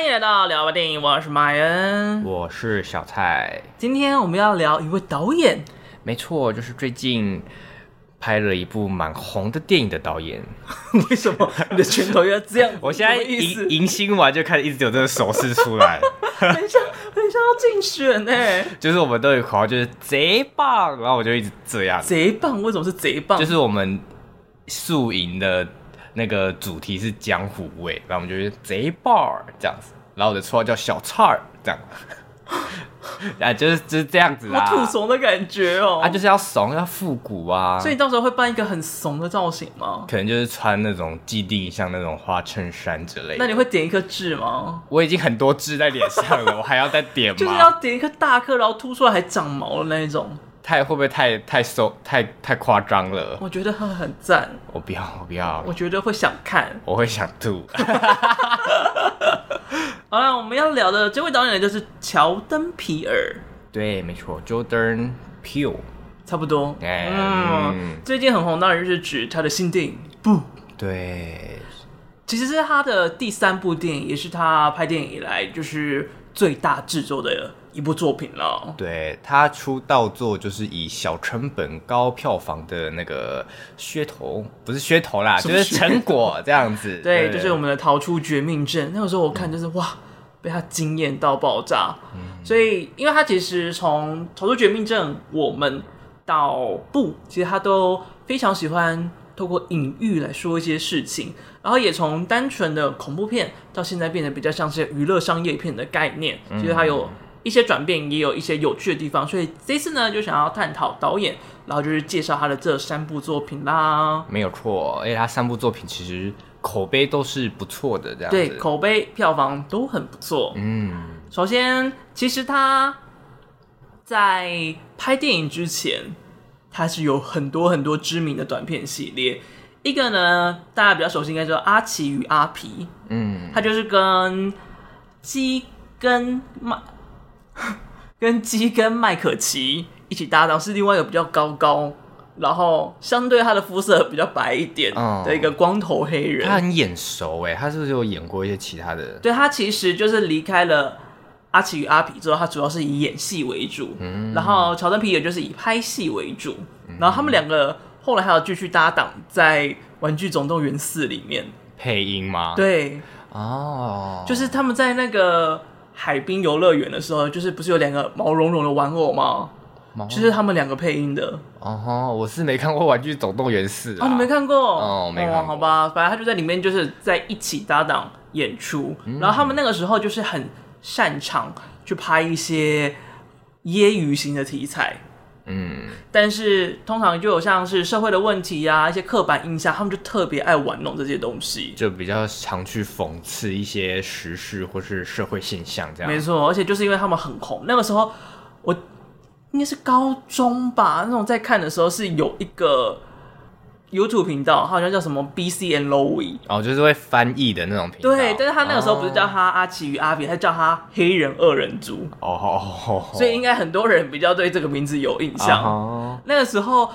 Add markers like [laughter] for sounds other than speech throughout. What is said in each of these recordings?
欢迎来到聊吧电影，我是马恩，我是小蔡。今天我们要聊一位导演，没错，就是最近拍了一部蛮红的电影的导演。[laughs] 为什么你的拳头要这样？[laughs] 我现在迎迎新完就开始一直有这个手势出来，很像很像要竞选呢。[laughs] 就是我们都有口号，就是贼棒，然后我就一直这样。贼棒？为什么是贼棒？就是我们宿营的。那个主题是江湖味，然后我们就是贼 bar 这样子，然后我的绰号叫小菜儿这样，[laughs] 啊，就是就是这样子啦，好土怂的感觉哦，啊，就是要怂要复古啊，所以你到时候会扮一个很怂的造型吗？可能就是穿那种既定像那种花衬衫之类的。那你会点一颗痣吗？我已经很多痣在脸上了，我还要再点吗？[laughs] 就是要点一颗大颗，然后凸出来还长毛的那一种。太会不会太太瘦太太夸张了？我觉得很很赞。我不要，我不要。我觉得会想看，我会想吐。[laughs] 好了，我们要聊的这位导演呢，就是乔登·皮尔。对，没错，Jordan Peele，差不多。哎、嗯，嗯，最近很红，当然就是指他的新电影。不，对，其实是他的第三部电影，也是他拍电影以来就是最大制作的。一部作品了，对，他出道作就是以小成本高票房的那个噱头，不是噱头啦，就是成果这样子。[laughs] 对，对，就是我们的逃出绝命镇。那个时候我看就是、嗯、哇，被他惊艳到爆炸。嗯、所以，因为他其实从逃出绝命镇，我们到不，其实他都非常喜欢透过隐喻来说一些事情，然后也从单纯的恐怖片到现在变得比较像是娱乐商业片的概念。其实他有。一些转变，也有一些有趣的地方，所以这次呢，就想要探讨导演，然后就是介绍他的这三部作品啦。没有错，而且他三部作品其实口碑都是不错的，这样子。对，口碑票房都很不错。嗯，首先，其实他在拍电影之前，他是有很多很多知名的短片系列。一个呢，大家比较熟悉，应该叫《阿奇与阿皮》。嗯，他就是跟鸡跟麦。[laughs] 跟基跟麦可奇一起搭档，是另外一个比较高高，然后相对他的肤色比较白一点的一个光头黑人。嗯、他很眼熟哎，他是不是有演过一些其他的？对，他其实就是离开了阿奇与阿皮之后，他主要是以演戏为主。嗯，然后乔登皮也就是以拍戏为主。然后他们两个后来还有继续搭档在《玩具总动员四》里面配音吗？对，哦，就是他们在那个。海滨游乐园的时候，就是不是有两个毛茸茸的玩偶吗？就是他们两个配音的。哦吼，我是没看过《玩具总动员四》啊。哦，你没看过？哦，没看过。哦，好吧，反正他就在里面，就是在一起搭档演出。嗯。然后他们那个时候就是很擅长去拍一些业余型的题材。嗯，但是通常就有像是社会的问题呀、啊，一些刻板印象，他们就特别爱玩弄这些东西，就比较常去讽刺一些时事或是社会现象这样。没错，而且就是因为他们很红，那个时候我应该是高中吧，那种在看的时候是有一个。YouTube 频道，好像叫什么 BC and Lowy 哦，就是会翻译的那种频道。对，但是他那个时候不是叫他阿奇与阿比，他叫他黑人二人组。哦，哦，所以应该很多人比较对这个名字有印象。哦，那个时候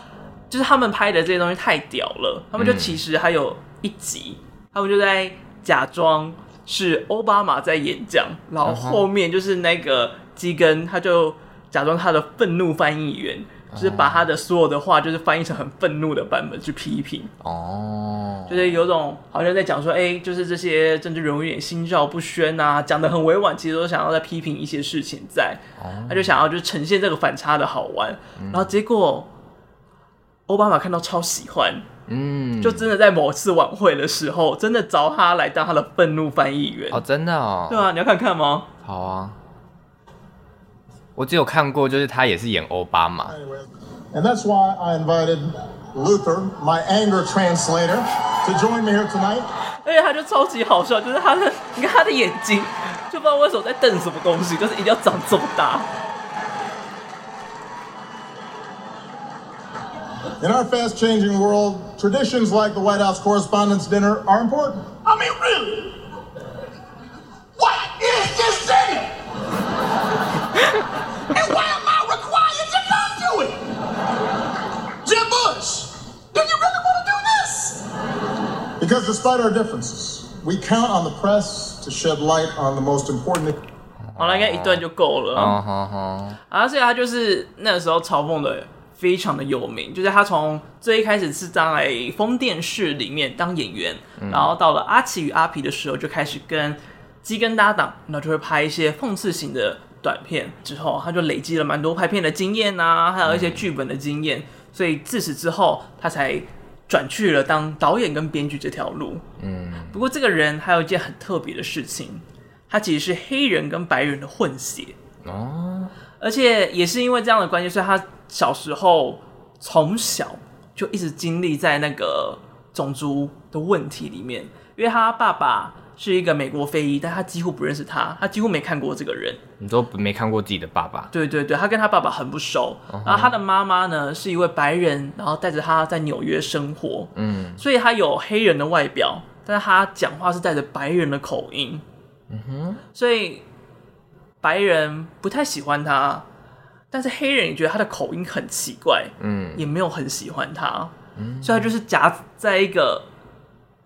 就是他们拍的这些东西太屌了，他们就其实还有一集，嗯、他们就在假装是奥巴马在演讲，然后后面就是那个基根，他就假装他的愤怒翻译员。就是把他的所有的话，就是翻译成很愤怒的版本去批评。哦，就是有种好像在讲说，哎、欸，就是这些政治人物有点心照不宣啊，讲的很委婉，其实都想要在批评一些事情在，在、哦，他就想要就呈现这个反差的好玩，嗯、然后结果奥巴马看到超喜欢，嗯，就真的在某次晚会的时候，真的找他来当他的愤怒翻译员。哦，真的哦，对啊，你要看看吗？好啊。我只有看过，就是他也是演奥巴马。And that's why I invited Luther, my anger translator, to join me here tonight. 而且他就超级好笑，就是他的，你看他的眼睛，就不知道为什么在瞪什么东西，就是一定要长这么大。In our fast-changing world, traditions like the White House Correspondents' Dinner are important. I mean, really? What is this city? And why am I required to come to it? Jim Bush, do you really want to do this? Because despite our differences, we count on the press to shed light on the most important. 好了，应该一段就够了。好好好。而且他就是那个时候嘲讽的非常的有名，就是他从最一开始是在封电视里面当演员，嗯、然后到了阿奇与阿皮的时候就开始跟基根搭档，然后就会拍一些讽刺型的短片。之后他就累积了蛮多拍片的经验啊，还有一些剧本的经验，嗯、所以自此之后他才转去了当导演跟编剧这条路。嗯，不过这个人还有一件很特别的事情。他其实是黑人跟白人的混血哦，而且也是因为这样的关系，所以他小时候从小就一直经历在那个种族的问题里面。因为他爸爸是一个美国非裔，但他几乎不认识他，他几乎没看过这个人。你都没看过自己的爸爸？对对对，他跟他爸爸很不熟。Uh huh. 然后他的妈妈呢是一位白人，然后带着他在纽约生活。嗯，所以他有黑人的外表，但是他讲话是带着白人的口音。嗯哼，所以白人不太喜欢他，但是黑人也觉得他的口音很奇怪，嗯，也没有很喜欢他，嗯，所以他就是夹在一个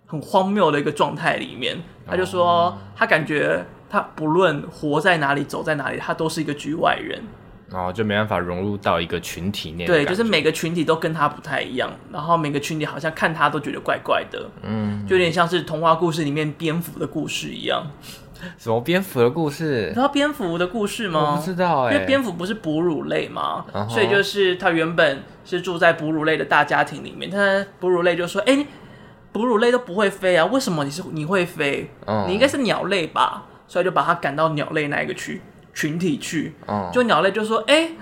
很荒谬的一个状态里面。他就说，他感觉他不论活在哪里，走在哪里，他都是一个局外人。然后就没办法融入到一个群体内。对，就是每个群体都跟他不太一样，然后每个群体好像看他都觉得怪怪的，嗯，就有点像是童话故事里面蝙蝠的故事一样。什么蝙蝠的故事？你知道蝙蝠的故事吗？我不知道哎、欸，因为蝙蝠不是哺乳类嘛，uh huh. 所以就是他原本是住在哺乳类的大家庭里面。他哺乳类就说：“哎、欸，哺乳类都不会飞啊，为什么你是你会飞？你应该是鸟类吧？” uh. 所以就把它赶到鸟类那一个区群体去。Uh. 就鸟类就说：“哎、欸，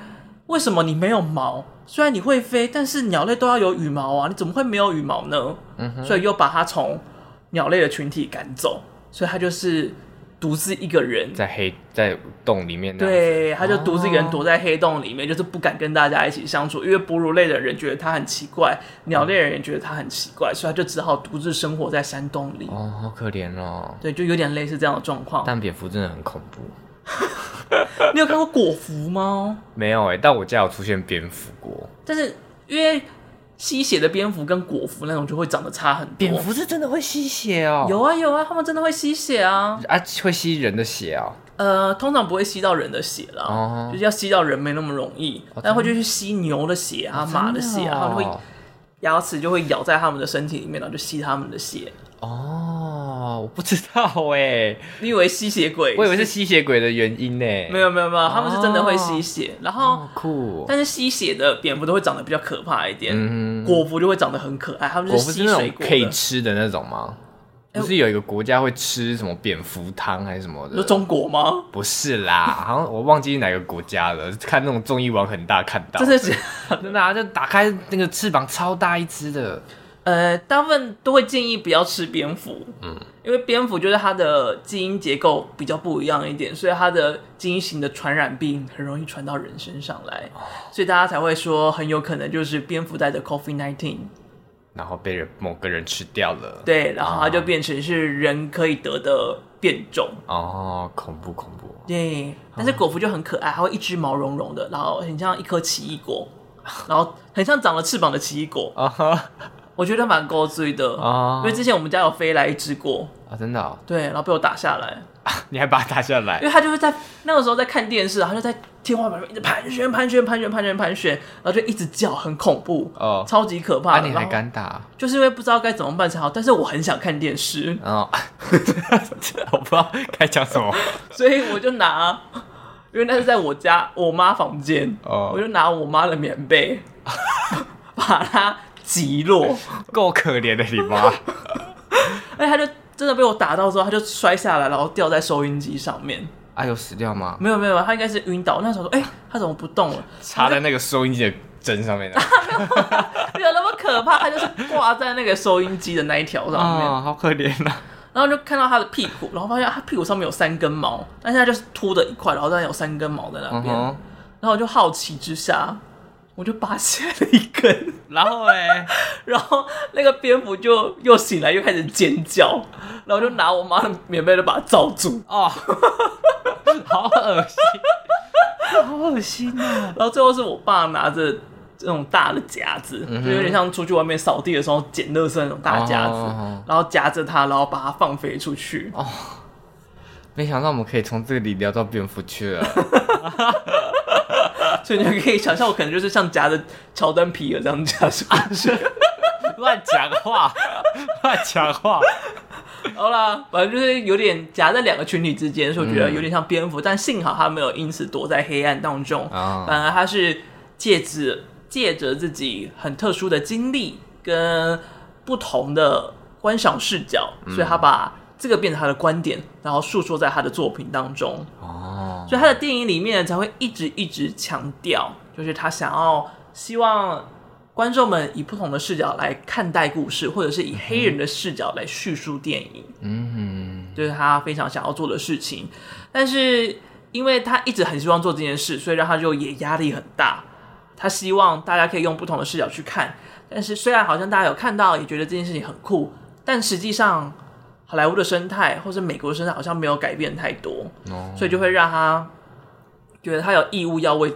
为什么你没有毛？虽然你会飞，但是鸟类都要有羽毛啊，你怎么会没有羽毛呢？” uh. 所以又把它从鸟类的群体赶走。所以它就是。独自一个人在黑在洞里面，对，他就独自一个人躲在黑洞里面，哦、就是不敢跟大家一起相处，因为哺乳类的人觉得他很奇怪，鸟类的人也觉得他很奇怪，所以他就只好独自生活在山洞里。哦，好可怜哦。对，就有点类似这样的状况。但蝙蝠真的很恐怖。[laughs] 你有看过果蝠吗？没有哎、欸，但我家有出现蝙蝠过。但是因为。吸血的蝙蝠跟果蝠那种就会长得差很多。蝙蝠是真的会吸血哦？有啊有啊，他们真的会吸血啊！啊，会吸人的血啊？呃，通常不会吸到人的血啦，哦、就是要吸到人没那么容易，哦、但会就去吸牛的血啊、哦、马的血啊，他们会牙齿就会咬在他们的身体里面，然后就吸他们的血。哦，我不知道哎，[laughs] 你以为吸血鬼？我以为是吸血鬼的原因呢。没有没有没有，他们是真的会吸血，然后酷。但是吸血的蝙蝠都会长得比较可怕一点，果蝠就会长得很可爱。他们是吸水果可以吃的那种吗？不是有一个国家会吃什么蝙蝠汤还是什么的？是中国吗？不是啦，好像我忘记哪个国家了。看那种综艺网很大看到，真的是 [laughs] 真的啊，就打开那个翅膀超大一只的。呃，大部分都会建议不要吃蝙蝠，嗯，因为蝙蝠就是它的基因结构比较不一样一点，所以它的基因型的传染病很容易传到人身上来，哦、所以大家才会说很有可能就是蝙蝠带着 COVID-19，然后被人某个人吃掉了，对，然后它就变成是人可以得的变种，哦，恐怖恐怖，对，但是果蝠就很可爱，它会一只毛茸茸的，然后很像一颗奇异果，然后很像长了翅膀的奇异果，[laughs] 啊哈。我觉得蛮高追的啊，因为之前我们家有飞来一只过。啊，真的、哦，对，然后被我打下来，啊、你还把它打下来？因为他就是在那个时候在看电视，他就在天花板上一直盘旋、盘旋、盘旋、盘旋、盘旋，然后就一直叫，很恐怖哦，超级可怕。那、啊、你还敢打？就是因为不知道该怎么办才好，但是我很想看电视。哦，[laughs] 我不知道该讲什么，[laughs] 所以我就拿，因为那是在我家我妈房间。哦，我就拿我妈的棉被 [laughs] 把它。极落，够可怜的你妈！[laughs] 哎，他就真的被我打到之后，他就摔下来，然后掉在收音机上面。啊，有死掉吗？没有没有，他应该是晕倒。那时候说，哎、欸，他怎么不动了？插在那个收音机的针上面的。[laughs] 没有那么可怕，他就是挂在那个收音机的那一条上面。哦，[laughs] 好可怜呐、啊！然后就看到他的屁股，然后发现他屁股上面有三根毛，但现在就是秃的一块，然后再有三根毛在那边。然后我就好奇之下。我就拔下来了一根，然后哎，[laughs] 然后那个蝙蝠就又醒来，又开始尖叫，然后就拿我妈的棉被就把它罩住。哦，好恶心，好恶心啊！然后最后是我爸拿着这种大的夹子，嗯、就有点像出去外面扫地的时候捡垃圾那种大夹子，哦、然后夹着它，然后把它放飞出去。哦，没想到我们可以从这里聊到蝙蝠去了，[laughs] 所以你就可以想象，我可能就是像夹着乔丹皮尔这样夹上去，[laughs] 乱讲话，乱讲话。好啦，反正就是有点夹在两个群体之间，所以我觉得有点像蝙蝠，嗯、但幸好他没有因此躲在黑暗当中，哦、反而他是借着借着自己很特殊的经历跟不同的观赏视角，嗯、所以他把。这个变成他的观点，然后诉说在他的作品当中。哦，所以他的电影里面才会一直一直强调，就是他想要希望观众们以不同的视角来看待故事，或者是以黑人的视角来叙述电影。嗯哼，就是他非常想要做的事情。但是因为他一直很希望做这件事，所以让他就也压力很大。他希望大家可以用不同的视角去看，但是虽然好像大家有看到，也觉得这件事情很酷，但实际上。好莱坞的生态，或是美国的生态，好像没有改变太多，oh. 所以就会让他觉得他有义务要为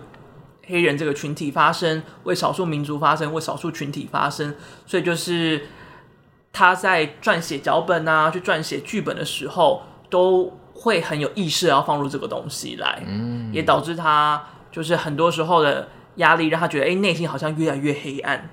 黑人这个群体发声，为少数民族发声，为少数群体发声。所以就是他在撰写脚本啊，去撰写剧本的时候，都会很有意识要放入这个东西来，mm. 也导致他就是很多时候的压力，让他觉得哎，内心好像越来越黑暗，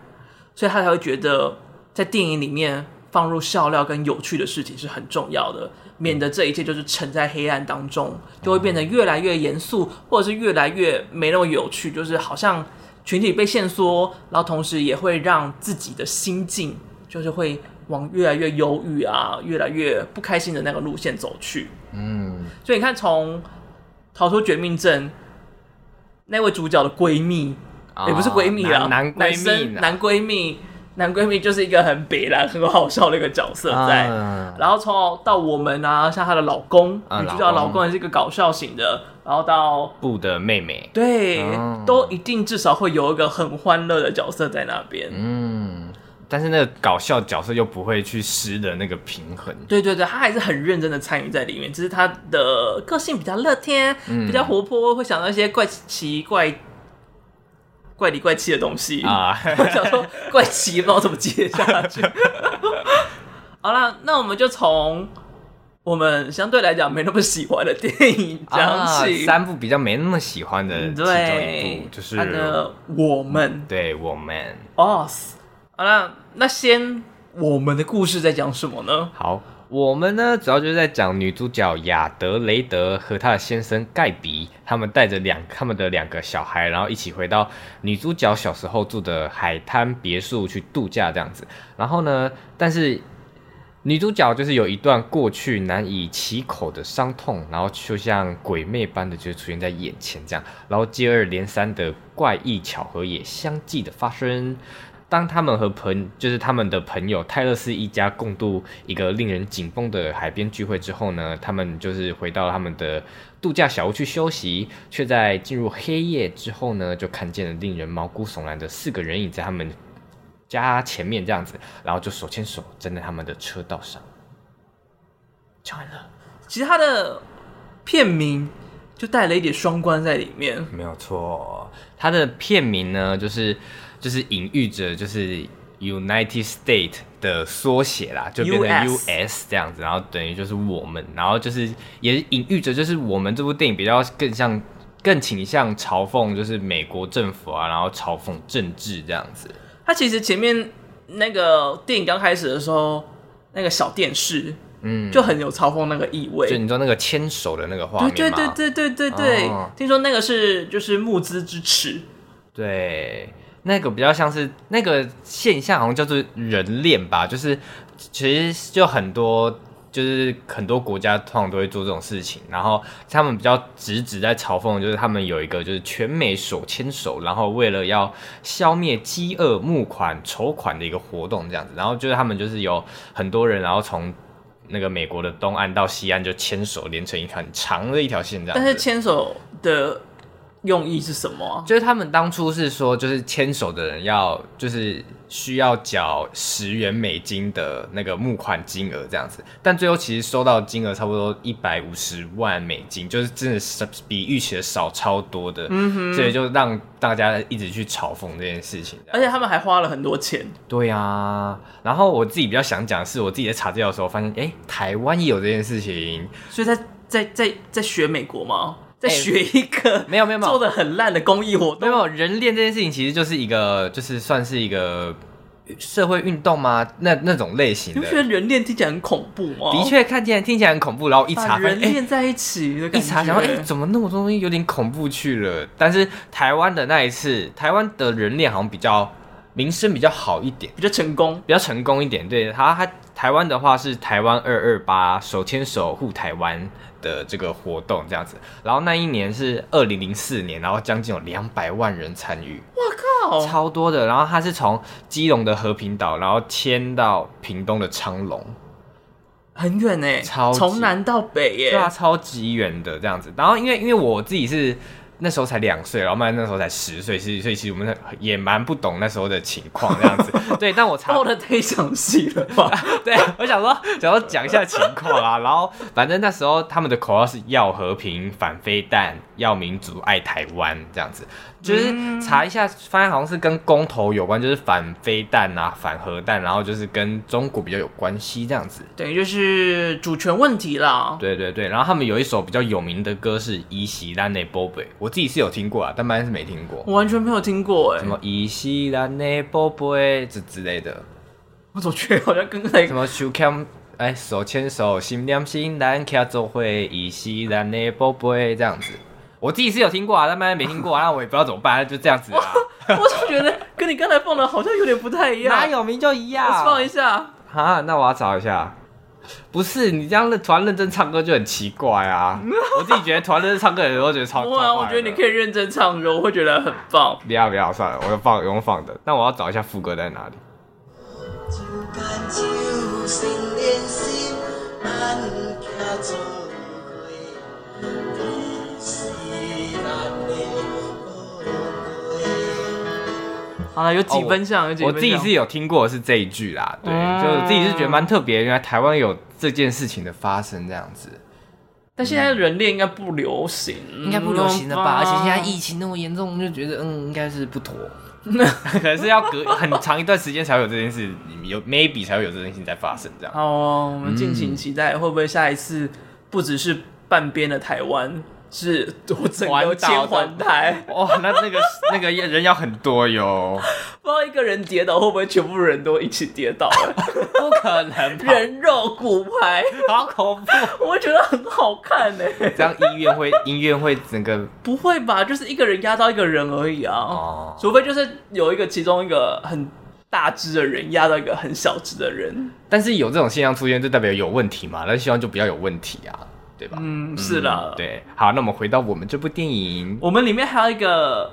所以他才会觉得在电影里面。放入笑料跟有趣的事情是很重要的，免得这一切就是沉在黑暗当中，就会变得越来越严肃，或者是越来越没那么有趣，就是好像群体被限缩，然后同时也会让自己的心境就是会往越来越忧郁啊，越来越不开心的那个路线走去。嗯，所以你看，从逃出绝命镇那位主角的闺蜜，也不是闺蜜啊，男闺蜜，男闺蜜。男闺蜜就是一个很北然、很好笑的一个角色在，啊、然后从到我们啊，像她的老公，啊、女主角老公也是一个搞笑型的，然后到布的妹妹，对，啊、都一定至少会有一个很欢乐的角色在那边。嗯，但是那个搞笑角色又不会去失的那个平衡。对对对，他还是很认真的参与在里面，只是他的个性比较乐天，嗯、比较活泼，会想到一些怪奇怪。怪里怪气的东西啊！[laughs] 我想说怪奇，不知道怎么接下去。[laughs] 好了，那我们就从我们相对来讲没那么喜欢的电影讲起，啊，三部比较没那么喜欢的其中一部就是他的我们，嗯、对我们。Us。好了，那先我们的故事在讲什么呢？好。我们呢，主要就是在讲女主角亚德雷德和她的先生盖比，他们带着两他们的两个小孩，然后一起回到女主角小时候住的海滩别墅去度假这样子。然后呢，但是女主角就是有一段过去难以启口的伤痛，然后就像鬼魅般的就出现在眼前这样，然后接二连三的怪异巧合也相继的发生。当他们和朋就是他们的朋友泰勒斯一家共度一个令人紧绷的海边聚会之后呢，他们就是回到了他们的度假小屋去休息，却在进入黑夜之后呢，就看见了令人毛骨悚然的四个人影在他们家前面这样子，然后就手牵手站在他们的车道上。讲完了，其实他的片名就带了一点双关在里面，没有错。他的片名呢，就是。就是隐喻着就是 United States 的缩写啦，就变成 US 这样子，然后等于就是我们，然后就是也隐喻着就是我们这部电影比较更像更倾向嘲讽就是美国政府啊，然后嘲讽政治这样子。它其实前面那个电影刚开始的时候，那个小电视，嗯，就很有嘲讽那个意味。就你知道那个牵手的那个画面吗？对对对对对对对，哦、听说那个是就是募资支持，对。那个比较像是那个现象，好像叫做人链吧，就是其实就很多，就是很多国家通常都会做这种事情，然后他们比较直指在嘲讽，就是他们有一个就是全美手牵手，然后为了要消灭饥饿募款筹款的一个活动这样子，然后就是他们就是有很多人，然后从那个美国的东岸到西岸就牵手连成一条很长的一条线这样，但是牵手的。用意是什么啊？就是他们当初是说，就是牵手的人要就是需要缴十元美金的那个募款金额这样子，但最后其实收到金额差不多一百五十万美金，就是真的是比预期的少超多的，嗯哼，所以就让大家一直去嘲讽这件事情，而且他们还花了很多钱。对啊，然后我自己比较想讲的是，我自己在查资料的时候发现，哎，台湾也有这件事情，所以在。在在在学美国吗？在学一个没有没有没有做的很烂的公益活动？没有人链这件事情其实就是一个就是算是一个。社会运动吗？那那种类型的，你不觉得人链听起来很恐怖吗？的确，看起来听起来很恐怖，然后一查，人链在一起的感觉，一查然后，哎，怎么那么多东西有点恐怖去了？但是台湾的那一次，台湾的人链好像比较名声比较好一点，比较成功，比较成功一点。对，他他台湾的话是台湾二二八手牵手护台湾的这个活动这样子，然后那一年是二零零四年，然后将近有两百万人参与。超多的，然后他是从基隆的和平岛，然后迁到屏东的昌隆，很远哎，超从南到北耶，对啊，超级远的这样子。然后因为因为我自己是。那时候才两岁，然后麦那时候才十岁，所以所以其实我们也蛮不懂那时候的情况这样子。[laughs] 对，但我查报的太详细了吧？[laughs] 对，我想说想要讲一下情况啊，然后反正那时候他们的口号是要和平、反飞弹、要民主、爱台湾这样子。就是查一下，发现好像是跟公投有关，就是反飞弹啊、反核弹，然后就是跟中国比较有关系这样子。等于就是主权问题啦。对对对，然后他们有一首比较有名的歌是《伊西兰内波贝》。我自己是有听过啊，但班是没听过。我完全没有听过哎，什么伊西兰的宝贝这之类的，我总觉得好像跟那个什么手牵哎手牵手心连心，咱徛做会，伊西兰的宝贝这样子。我自己是有听过啊，但班没听过啊，那我也不知道怎么办，就这样子啊。[laughs] 我总觉得跟你刚才放的好像有点不太一样，哪有名就一样？我放一下啊，那我要找一下。不是你这样的突然认真唱歌就很奇怪啊！[laughs] 我自己觉得突然认真唱歌有时候觉得超怪。我觉得你可以认真唱歌，我会觉得很棒。不要不要，算了，我就放用放的。但我要找一下副歌在哪里。好了，有几分像，哦、有几分。我自己是有听过是这一句啦，对，嗯、就自己是觉得蛮特别，原来台湾有这件事情的发生这样子。但现在人链应该不流行，嗯、应该不流行了吧？而且现在疫情那么严重，就觉得嗯，应该是不妥，[laughs] 可能是要隔很长一段时间才会有这件事，有 maybe 才会有这件事情在发生这样。哦，我们敬请期待，嗯、会不会下一次不只是半边的台湾？是我整个千环台哦，那那个那个人要很多哟，不知道一个人跌倒会不会全部人都一起跌倒？不可能，人肉骨牌，好恐怖！我觉得很好看呢。这样医院会医院会整个不会吧？就是一个人压到一个人而已啊，哦，除非就是有一个其中一个很大只的人压到一个很小只的人，但是有这种现象出现，就代表有问题嘛？那希望就不要有问题啊。对吧？嗯，是的、嗯。对，好，那我们回到我们这部电影，我们里面还有一个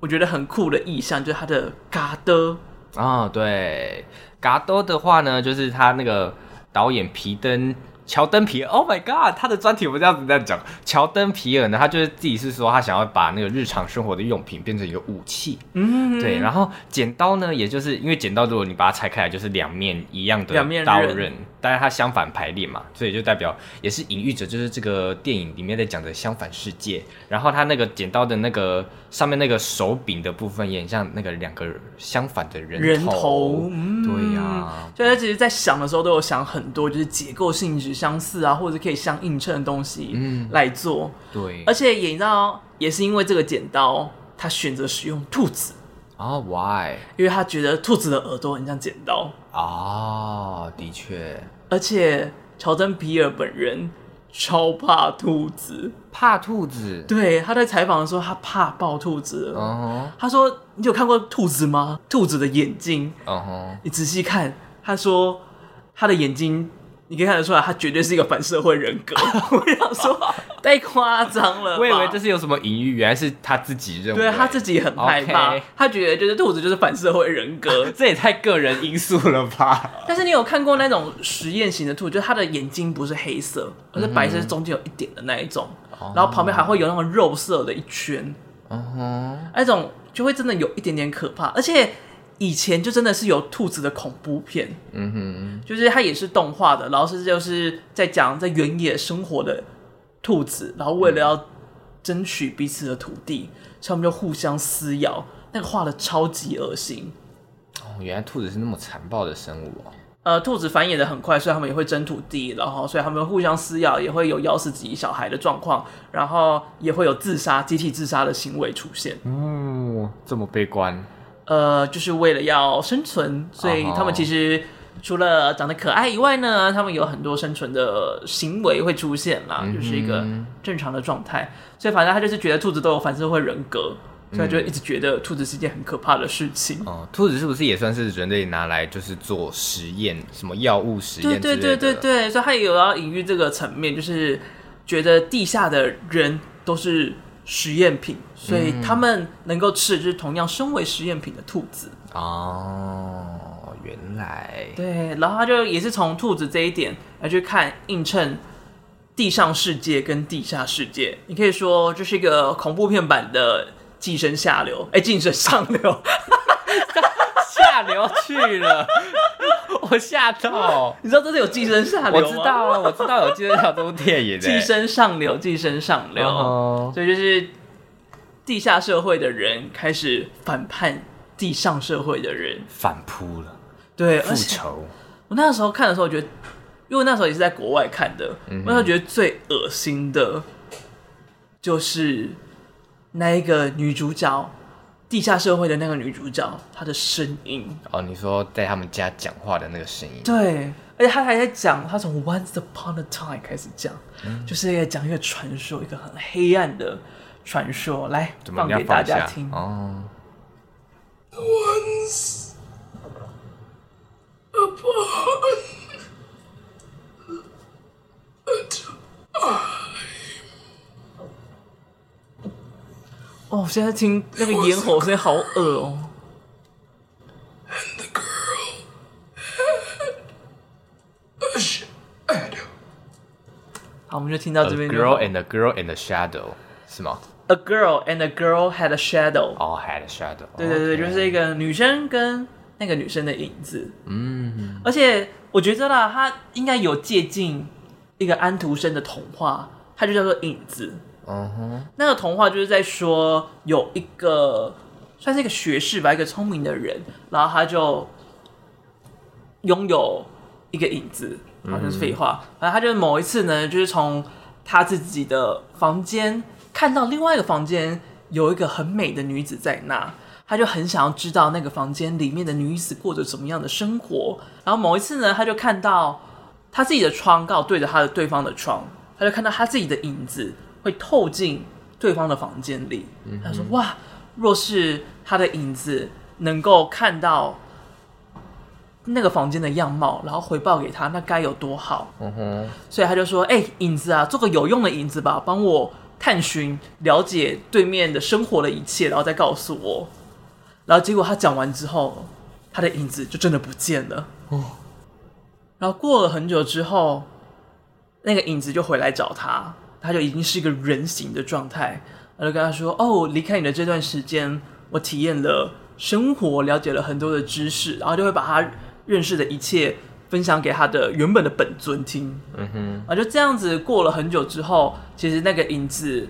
我觉得很酷的意象，就是他的嘎的啊、哦，对，嘎多的话呢，就是他那个导演皮登。乔登皮尔，Oh my God，他的专题我们这样子在讲。乔登皮尔呢，他就是自己是说他想要把那个日常生活的用品变成一个武器，嗯，对。然后剪刀呢，也就是因为剪刀，如果你把它拆开来，就是两面一样的刀刃，但是它相反排列嘛，所以就代表也是隐喻着就是这个电影里面在讲的相反世界。然后他那个剪刀的那个上面那个手柄的部分，也很像那个两个相反的人头，人头，嗯、对呀、啊。所以他其实，在想的时候都有想很多，就是结构性质。相似啊，或者可以相映衬的东西，嗯，来做，对，而且也你知道，也是因为这个剪刀，他选择使用兔子啊、oh,，Why？因为他觉得兔子的耳朵很像剪刀啊，oh, 的确，而且乔登皮尔本人超怕兔子，怕兔子，对，他在采访的时候，他怕抱兔子，哦、uh，huh. 他说，你有看过兔子吗？兔子的眼睛，哦、uh，huh. 你仔细看，他说他的眼睛。你可以看得出来，他绝对是一个反社会人格。[laughs] 我想说，太夸张了。我以为这是有什么隐喻，原来是他自己认为。对，他自己很害怕，Okay. 他觉得就是兔子就是反社会人格，[laughs] 这也太个人因素了吧？[laughs] 但是你有看过那种实验型的兔，就是它的眼睛不是黑色，而是白色，中间有一点的那一种，嗯、然后旁边还会有那种肉色的一圈，嗯哼，那种就会真的有一点点可怕，而且。以前就真的是有兔子的恐怖片，嗯哼，就是它也是动画的，然后是就是在讲在原野生活的兔子，然后为了要争取彼此的土地，所以他们就互相撕咬，那个画的超级恶心。哦，原来兔子是那么残暴的生物哦。呃，兔子繁衍的很快，所以他们也会争土地，然后所以他们互相撕咬，也会有咬死自己小孩的状况，然后也会有自杀、集体自杀的行为出现。哦，这么悲观？呃，就是为了要生存，所以他们其实除了长得可爱以外呢，他们有很多生存的行为会出现啦，嗯、就是一个正常的状态。所以反正他就是觉得兔子都有反社会人格。所以就一直觉得兔子是一件很可怕的事情。哦，兔子是不是也算是人类拿来就是做实验，什么药物实验？对对对对对，所以他也有要隐喻这个层面，就是觉得地下的人都是实验品，所以他们能够吃的就是同样身为实验品的兔子。哦，原来。对，然后他就也是从兔子这一点来去看映衬地上世界跟地下世界。你可以说这是一个恐怖片版的。寄生下流，哎、欸，寄生上流，[laughs] 下流去了，[laughs] 我吓到。你知道这是有寄生下流吗？我知道啊，我知道有寄生下流这部电影。[laughs] 寄生上流，寄生上流，uh huh. 所以就是地下社会的人开始反叛地上社会的人，反扑了。对，复仇。我那时候看的时候，我觉得，因为那时候也是在国外看的，嗯、我那时候觉得最恶心的，就是。那一个女主角，地下社会的那个女主角，她的声音。哦，你说在他们家讲话的那个声音，对，而且她还在讲，她从 Once Upon a Time 开始讲，嗯、就是在讲一个传说，一个很黑暗的传说，来放给大家听。哦。Once upon a time 哦，现在听那个咽喉声好恶哦。好，我们就听到这边。A girl and a girl in the shadow，是吗？A girl and a girl had a shadow。哦，had a shadow。对对对，就是一个女生跟那个女生的影子。嗯。而且我觉得啦，它应该有借鉴一个安徒生的童话，它就叫做《影子》。嗯哼，uh. 那个童话就是在说有一个算是一个学士吧，一个聪明的人，然后他就拥有一个影子，好像是废话。然后、uh huh. 他就某一次呢，就是从他自己的房间看到另外一个房间有一个很美的女子在那，他就很想要知道那个房间里面的女子过着怎么样的生活。然后某一次呢，他就看到他自己的窗刚好对着他的对方的窗，他就看到他自己的影子。会透进对方的房间里。他说：“哇，若是他的影子能够看到那个房间的样貌，然后回报给他，那该有多好。”嗯哼。所以他就说：“哎，影子啊，做个有用的影子吧，帮我探寻、了解对面的生活的一切，然后再告诉我。”然后结果他讲完之后，他的影子就真的不见了。哦。然后过了很久之后，那个影子就回来找他。他就已经是一个人形的状态，我就跟他说：“哦，离开你的这段时间，我体验了生活，了解了很多的知识，然后就会把他认识的一切分享给他的原本的本尊听。”嗯哼，啊，就这样子过了很久之后，其实那个影子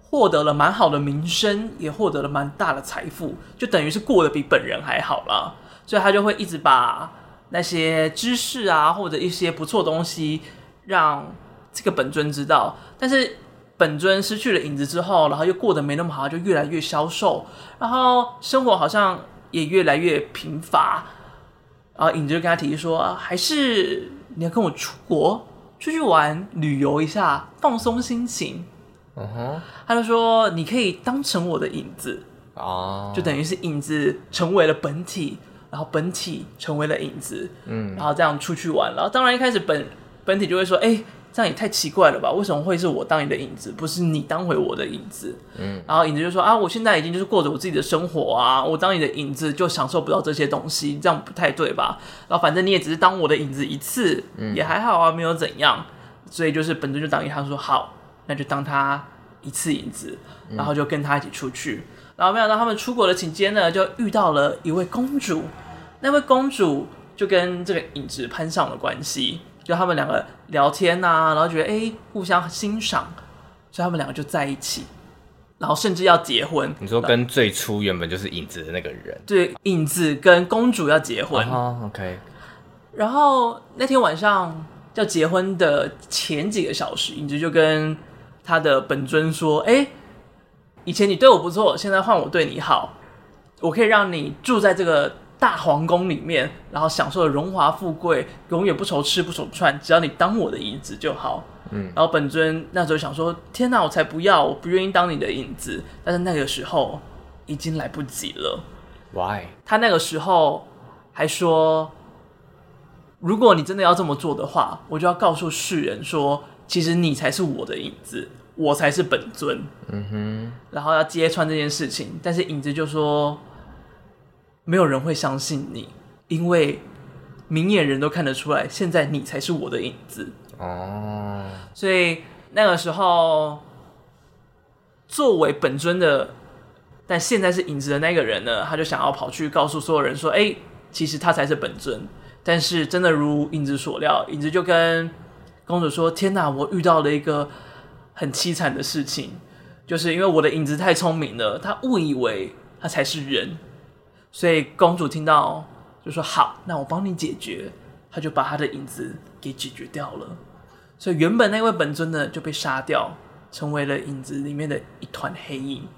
获得了蛮好的名声，也获得了蛮大的财富，就等于是过得比本人还好啦。所以他就会一直把那些知识啊，或者一些不错的东西让。这个本尊知道，但是本尊失去了影子之后，然后又过得没那么好，就越来越消瘦，然后生活好像也越来越贫乏。然后影子就跟他提议说：“还是你要跟我出国，出去玩，旅游一下，放松心情。”嗯哼，他就说：“你可以当成我的影子哦，就等于是影子成为了本体，然后本体成为了影子，嗯，然后这样出去玩。然后当然一开始本本体就会说：‘哎’。”这样也太奇怪了吧？为什么会是我当你的影子，不是你当回我的影子？嗯，然后影子就说啊，我现在已经就是过着我自己的生活啊，我当你的影子就享受不到这些东西，这样不太对吧？然后反正你也只是当我的影子一次，嗯，也还好啊，没有怎样。所以就是本尊就答应他说好，那就当他一次影子，然后就跟他一起出去。嗯，然后没想到他们出国的期间呢，就遇到了一位公主，那位公主就跟这个影子攀上了关系。就他们两个聊天呐、啊，然后觉得哎，互相欣赏，所以他们两个就在一起，然后甚至要结婚。你说跟最初原本就是影子的那个人，对，影子跟公主要结婚。哦，OK。然后那天晚上要结婚的前几个小时，影子就跟他的本尊说：“哎，以前你对我不错，现在换我对你好，我可以让你住在这个大皇宫里面，然后享受了荣华富贵，永远不愁吃不愁穿，只要你当我的影子就好。”嗯，然后本尊那时候想说：“天哪，我才不要，我不愿意当你的影子。”但是那个时候已经来不及了。Why？他那个时候还说。如果你真的要这么做的话，我就要告诉世人说，其实你才是我的影子，我才是本尊。嗯哼，然后要揭穿这件事情，但是影子就说，没有人会相信你，因为明眼人都看得出来，现在你才是我的影子。哦，所以那个时候，作为本尊的，但现在是影子的那个人呢，他就想要跑去告诉所有人说，哎，其实他才是本尊。但是真的如影子所料，影子就跟公主说：“天哪，我遇到了一个很凄惨的事情，就是因为我的影子太聪明了，他误以为他才是人，所以公主听到就说：好，那我帮你解决。她就把她的影子给解决掉了，所以原本那位本尊呢就被杀掉，成为了影子里面的一团黑影，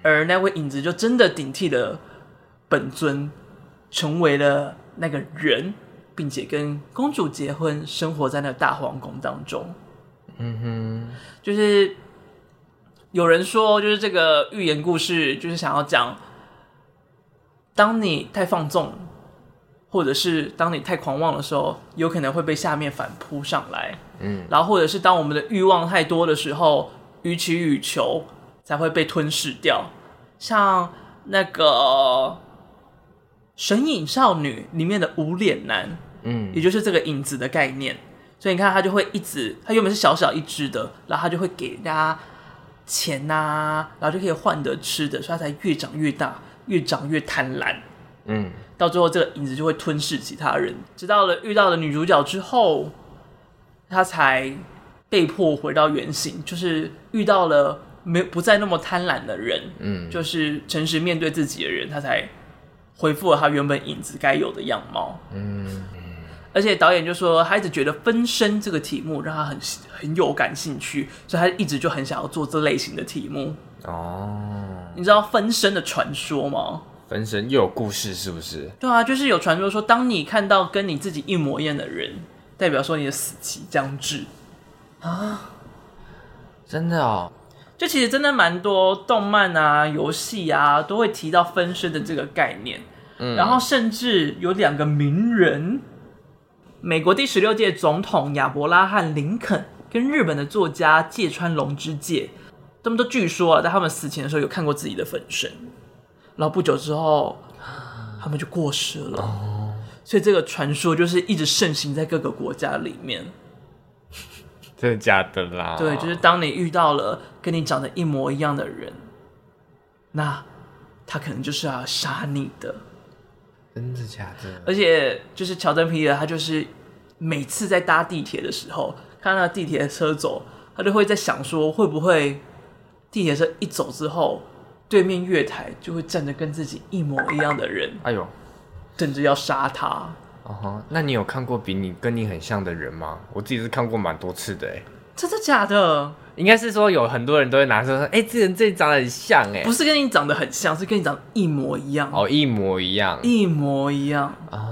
而那位影子就真的顶替了本尊，成为了。”那个人，并且跟公主结婚，生活在那大皇宫当中。嗯哼，就是有人说，就是这个寓言故事，就是想要讲，当你太放纵，或者是当你太狂妄的时候，有可能会被下面反扑上来。嗯，然后或者是当我们的欲望太多的时候，予取予求才会被吞噬掉。像那个。《神隐少女》里面的无脸男，嗯，也就是这个影子的概念，所以你看他就会一直，他原本是小小一只的，然后他就会给人家钱呐、啊，然后就可以换得吃的，所以他才越长越大，越长越贪婪，嗯，到最后这个影子就会吞噬其他人，直到了遇到了女主角之后，他才被迫回到原形，就是遇到了没不再那么贪婪的人，嗯，就是诚实面对自己的人，他才。恢复了他原本影子该有的样貌。嗯，而且导演就说，他一直觉得分身这个题目让他很很有感兴趣，所以他一直就很想要做这类型的题目。哦，你知道分身的传说吗？分身又有故事是不是？对啊，就是有传说说，当你看到跟你自己一模一样的人，代表说你的死期将至。啊，真的哦。就其实真的蛮多动漫啊、游戏啊，都会提到分身的这个概念。嗯，然后甚至有两个名人，美国第十六届总统亚伯拉罕·林肯跟日本的作家芥川龙之介，他们都据说啊，在他们死前的时候有看过自己的分身，然后不久之后他们就过世了。哦，所以这个传说就是一直盛行在各个国家里面。真的假的啦？对，就是当你遇到了跟你长得一模一样的人，那他可能就是要杀你的。真的假的？而且就是乔丹皮尔，他就是每次在搭地铁的时候，看到地铁的车走，他就会在想说，会不会地铁车一走之后，对面月台就会站着跟自己一模一样的人？哎呦，等着要杀他。哦哈，那你有看过比你跟你很像的人吗？我自己是看过蛮多次的，哎，真的假的？应该是说有很多人都会拿出说，哎，这人这长得很像，哎，不是跟你长得很像，是跟你长得一模一样。哦，一模一样，一模一样啊。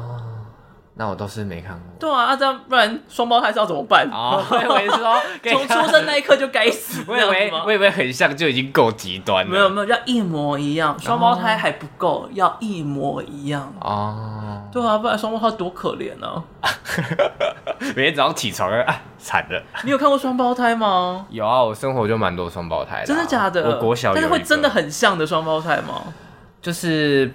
那我倒是没看过。对啊，这样不然双胞胎是要怎么办？哦，我以为说从出生那一刻就该死。[laughs] 我以为我以为很像就已经够极端了。没有没有，要一模一样，双胞胎还不够，要一模一样。哦，对啊，不然双胞胎多可怜呢。[laughs] 每天早上起床啊，惨了。你有看过双胞胎吗？有啊，我生活就蛮多双胞胎的。真的假的？我国小，但是会真的很像的双胞胎吗？就是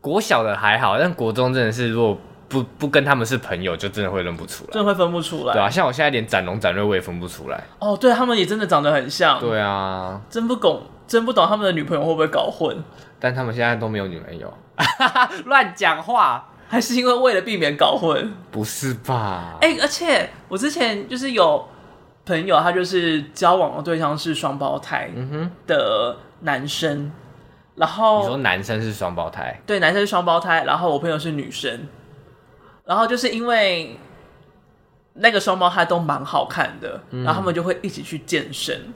国小的还好，但国中真的是如果。不不跟他们是朋友，就真的会认不出来，真的会分不出来。对啊，像我现在连展龙展瑞我也分不出来。哦，对他们也真的长得很像。对啊，真不懂，真不懂他们的女朋友会不会搞混？但他们现在都没有女朋友，[laughs] 乱讲话，还是因为为了避免搞混？不是吧？哎、欸，而且我之前就是有朋友，他就是交往的对象是双胞胎的男生，嗯、然后你说男生是双胞胎，对，男生是双胞胎，然后我朋友是女生。然后就是因为那个双胞胎都蛮好看的，然后他们就会一起去健身，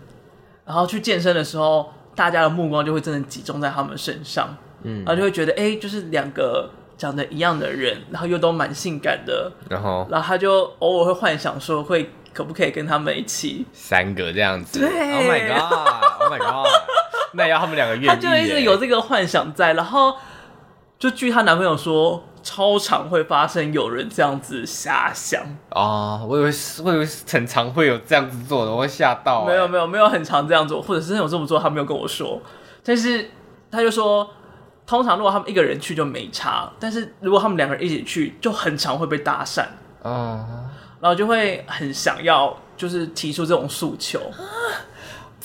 然后去健身的时候，大家的目光就会真的集中在他们身上，嗯，然后就会觉得，哎，就是两个长得一样的人，然后又都蛮性感的，然后，然后他就偶尔会幻想说，会可不可以跟他们一起三个这样子？对，Oh my god，Oh my god，[laughs] 那要他们两个愿意，他就一直有这个幻想在，然后就据她男朋友说。超常会发生有人这样子瞎想啊！我以为我以为很常会有这样子做的，我会吓到、欸。没有没有没有很常这样做，或者是有这么做，他没有跟我说。但是他就说，通常如果他们一个人去就没差，但是如果他们两个人一起去，就很常会被搭讪啊，然后就会很想要就是提出这种诉求。[gasps] [gasps]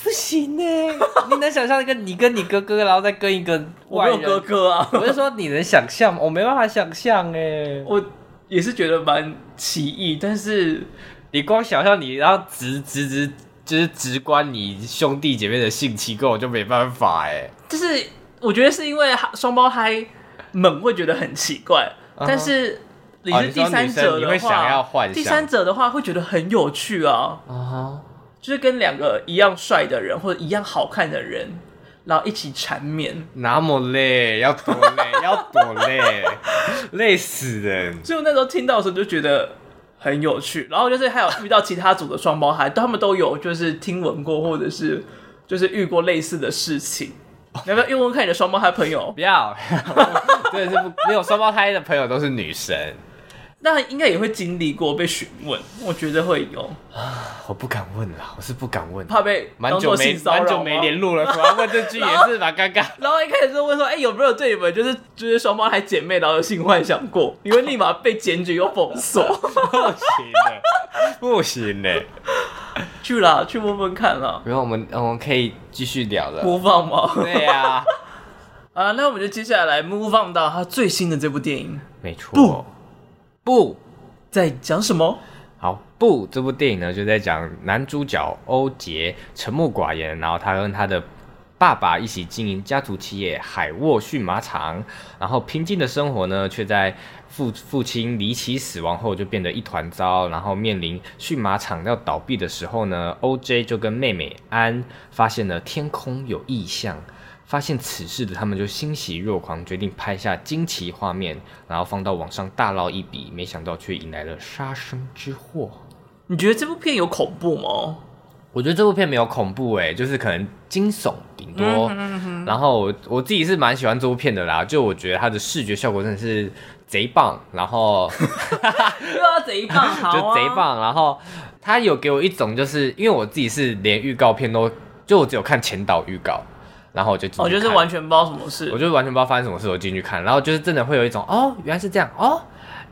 不行呢，[laughs] 你能想象一个你跟你哥哥，然后再跟一个我没有哥哥啊？[laughs] 我就说你能想象，我没办法想象哎。我也是觉得蛮奇异，但是你光想象你然后直直直就是直观你兄弟姐妹的性器，跟我就没办法哎。就是我觉得是因为双胞胎们会觉得很奇怪，uh. 但是你是第三者的话，你会想要幻想，第三者的话会觉得很有趣啊。啊哈、uh。就是跟两个一样帅的人或者一样好看的人，然后一起缠绵，那么累，要多累，[laughs] 要多累，累死人。所以我那时候听到的时候就觉得很有趣，然后就是还有遇到其他组的双胞胎，他们都有就是听闻过或者是就是遇过类似的事情。要不要问问看你的双胞胎朋友？不要，[laughs] 对，是没有双胞胎的朋友都是女生。那应该也会经历过被询问，我觉得会有啊，我不敢问了，我是不敢问，怕被蛮久没蛮久没联络了，突然问这句也是蛮尴尬。然后一开始就问说，哎、欸，有没有对你们就是就是双胞胎姐妹然后有性幻想过？你会立马被检举又封锁，不行的，不行的，去啦去问问看了。然后我们我们可以继续聊了，播放吗？对呀，[laughs] 啊，那我们就接下来 move on 到他最新的这部电影，没错。不不，在讲什么？好，不，这部电影呢，就在讲男主角欧杰沉默寡言，然后他跟他的爸爸一起经营家族企业海沃驯马场，然后平静的生活呢，却在父父亲离奇死亡后就变得一团糟，然后面临驯马场要倒闭的时候呢，OJ 就跟妹妹安发现了天空有异象。发现此事的他们就欣喜若狂，决定拍下惊奇画面，然后放到网上大捞一笔。没想到却引来了杀身之祸。你觉得这部片有恐怖吗？我觉得这部片没有恐怖，哎，就是可能惊悚顶多。嗯哼嗯哼，然后我，我自己是蛮喜欢这部片的啦，就我觉得它的视觉效果真的是贼棒，然后 [laughs] 又要贼棒，好啊，就贼棒。然后它有给我一种，就是因为我自己是连预告片都，就我只有看前导预告。然后我就我就是完全不知道什么事，我就完全不知道发生什么事，我进去看，然后就是真的会有一种哦，原来是这样哦，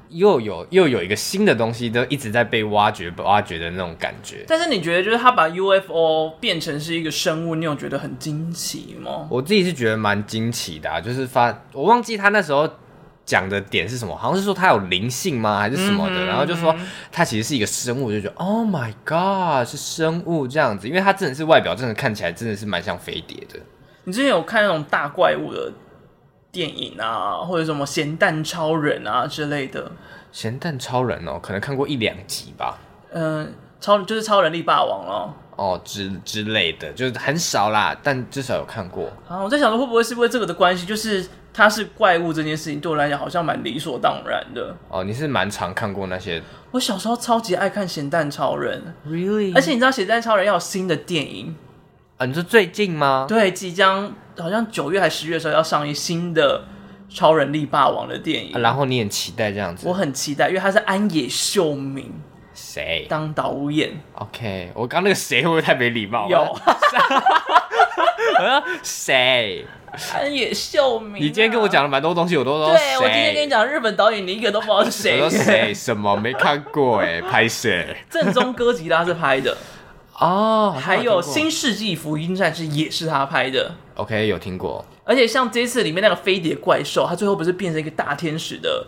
又有又有一个新的东西都一直在被挖掘、挖掘的那种感觉。但是你觉得，就是他把 UFO 变成是一个生物，你有觉得很惊奇吗？我自己是觉得蛮惊奇的啊，就是发我忘记他那时候讲的点是什么，好像是说他有灵性吗，还是什么的？然后就说他其实是一个生物，我就觉得 Oh my God，是生物这样子，因为他真的是外表真的看起来真的是蛮像飞碟的。你之前有看那种大怪物的电影啊，或者什么咸蛋超人啊之类的？咸蛋超人哦，可能看过一两集吧。嗯，超就是超人力霸王哦，哦之之类的，就是很少啦，但至少有看过。啊，我在想说会不会是因为这个的关系，就是它是怪物这件事情对我来讲好像蛮理所当然的。哦，你是蛮常看过那些？我小时候超级爱看咸蛋超人，Really？而且你知道咸蛋超人要有新的电影？啊，你说最近吗？对，即将好像九月还十月的时候要上映新的超人力霸王的电影，啊，然后你很期待这样子？我很期待，因为他是安野秀明谁当导演？OK，我刚那个谁会不会太没礼貌？有，我 [laughs] 说谁？安野秀明，啊。你今天跟我讲了蛮多东西，我都说对，我今天跟你讲日本导演，你一个都不知道是谁？我说谁？什么没看过？哎，拍谁？[laughs] 正宗哥吉拉是拍的。哦，还有《新世纪福音战士》也是他拍的。OK，有听过。而且像这次里面那个飞碟怪兽，它最后不是变成一个大天使的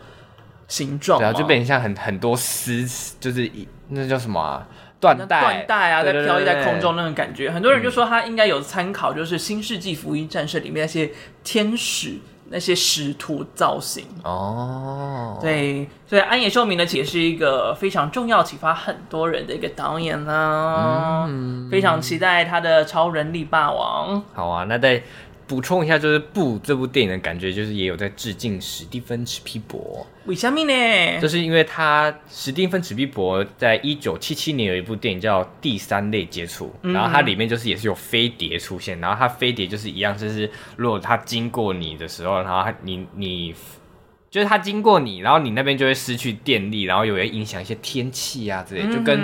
形状？对啊，就变成像很很多丝，就是一那叫什么啊？缎带缎带啊，在飘逸在空中那种感觉。很多人就说他应该有参考，就是《新世纪福音战士》里面那些天使那些使徒造型哦。对，所以安野秀明呢，也是一个非常重要、启发很多人的一个导演呢。嗯，非常期待他的《超人力霸王》。好啊，那在。补充一下，就是《布》这部电影的感觉，就是也有在致敬史蒂芬·史皮伯。为什么呢？就是因为他史蒂芬·史皮伯在一九七七年有一部电影叫《第三类接触》，嗯，然后它里面就是也是有飞碟出现，然后它飞碟就是一样，就是如果它经过你的时候，然后你你就是它经过你，然后你那边就会失去电力，然后也会影响一些天气啊之类，就跟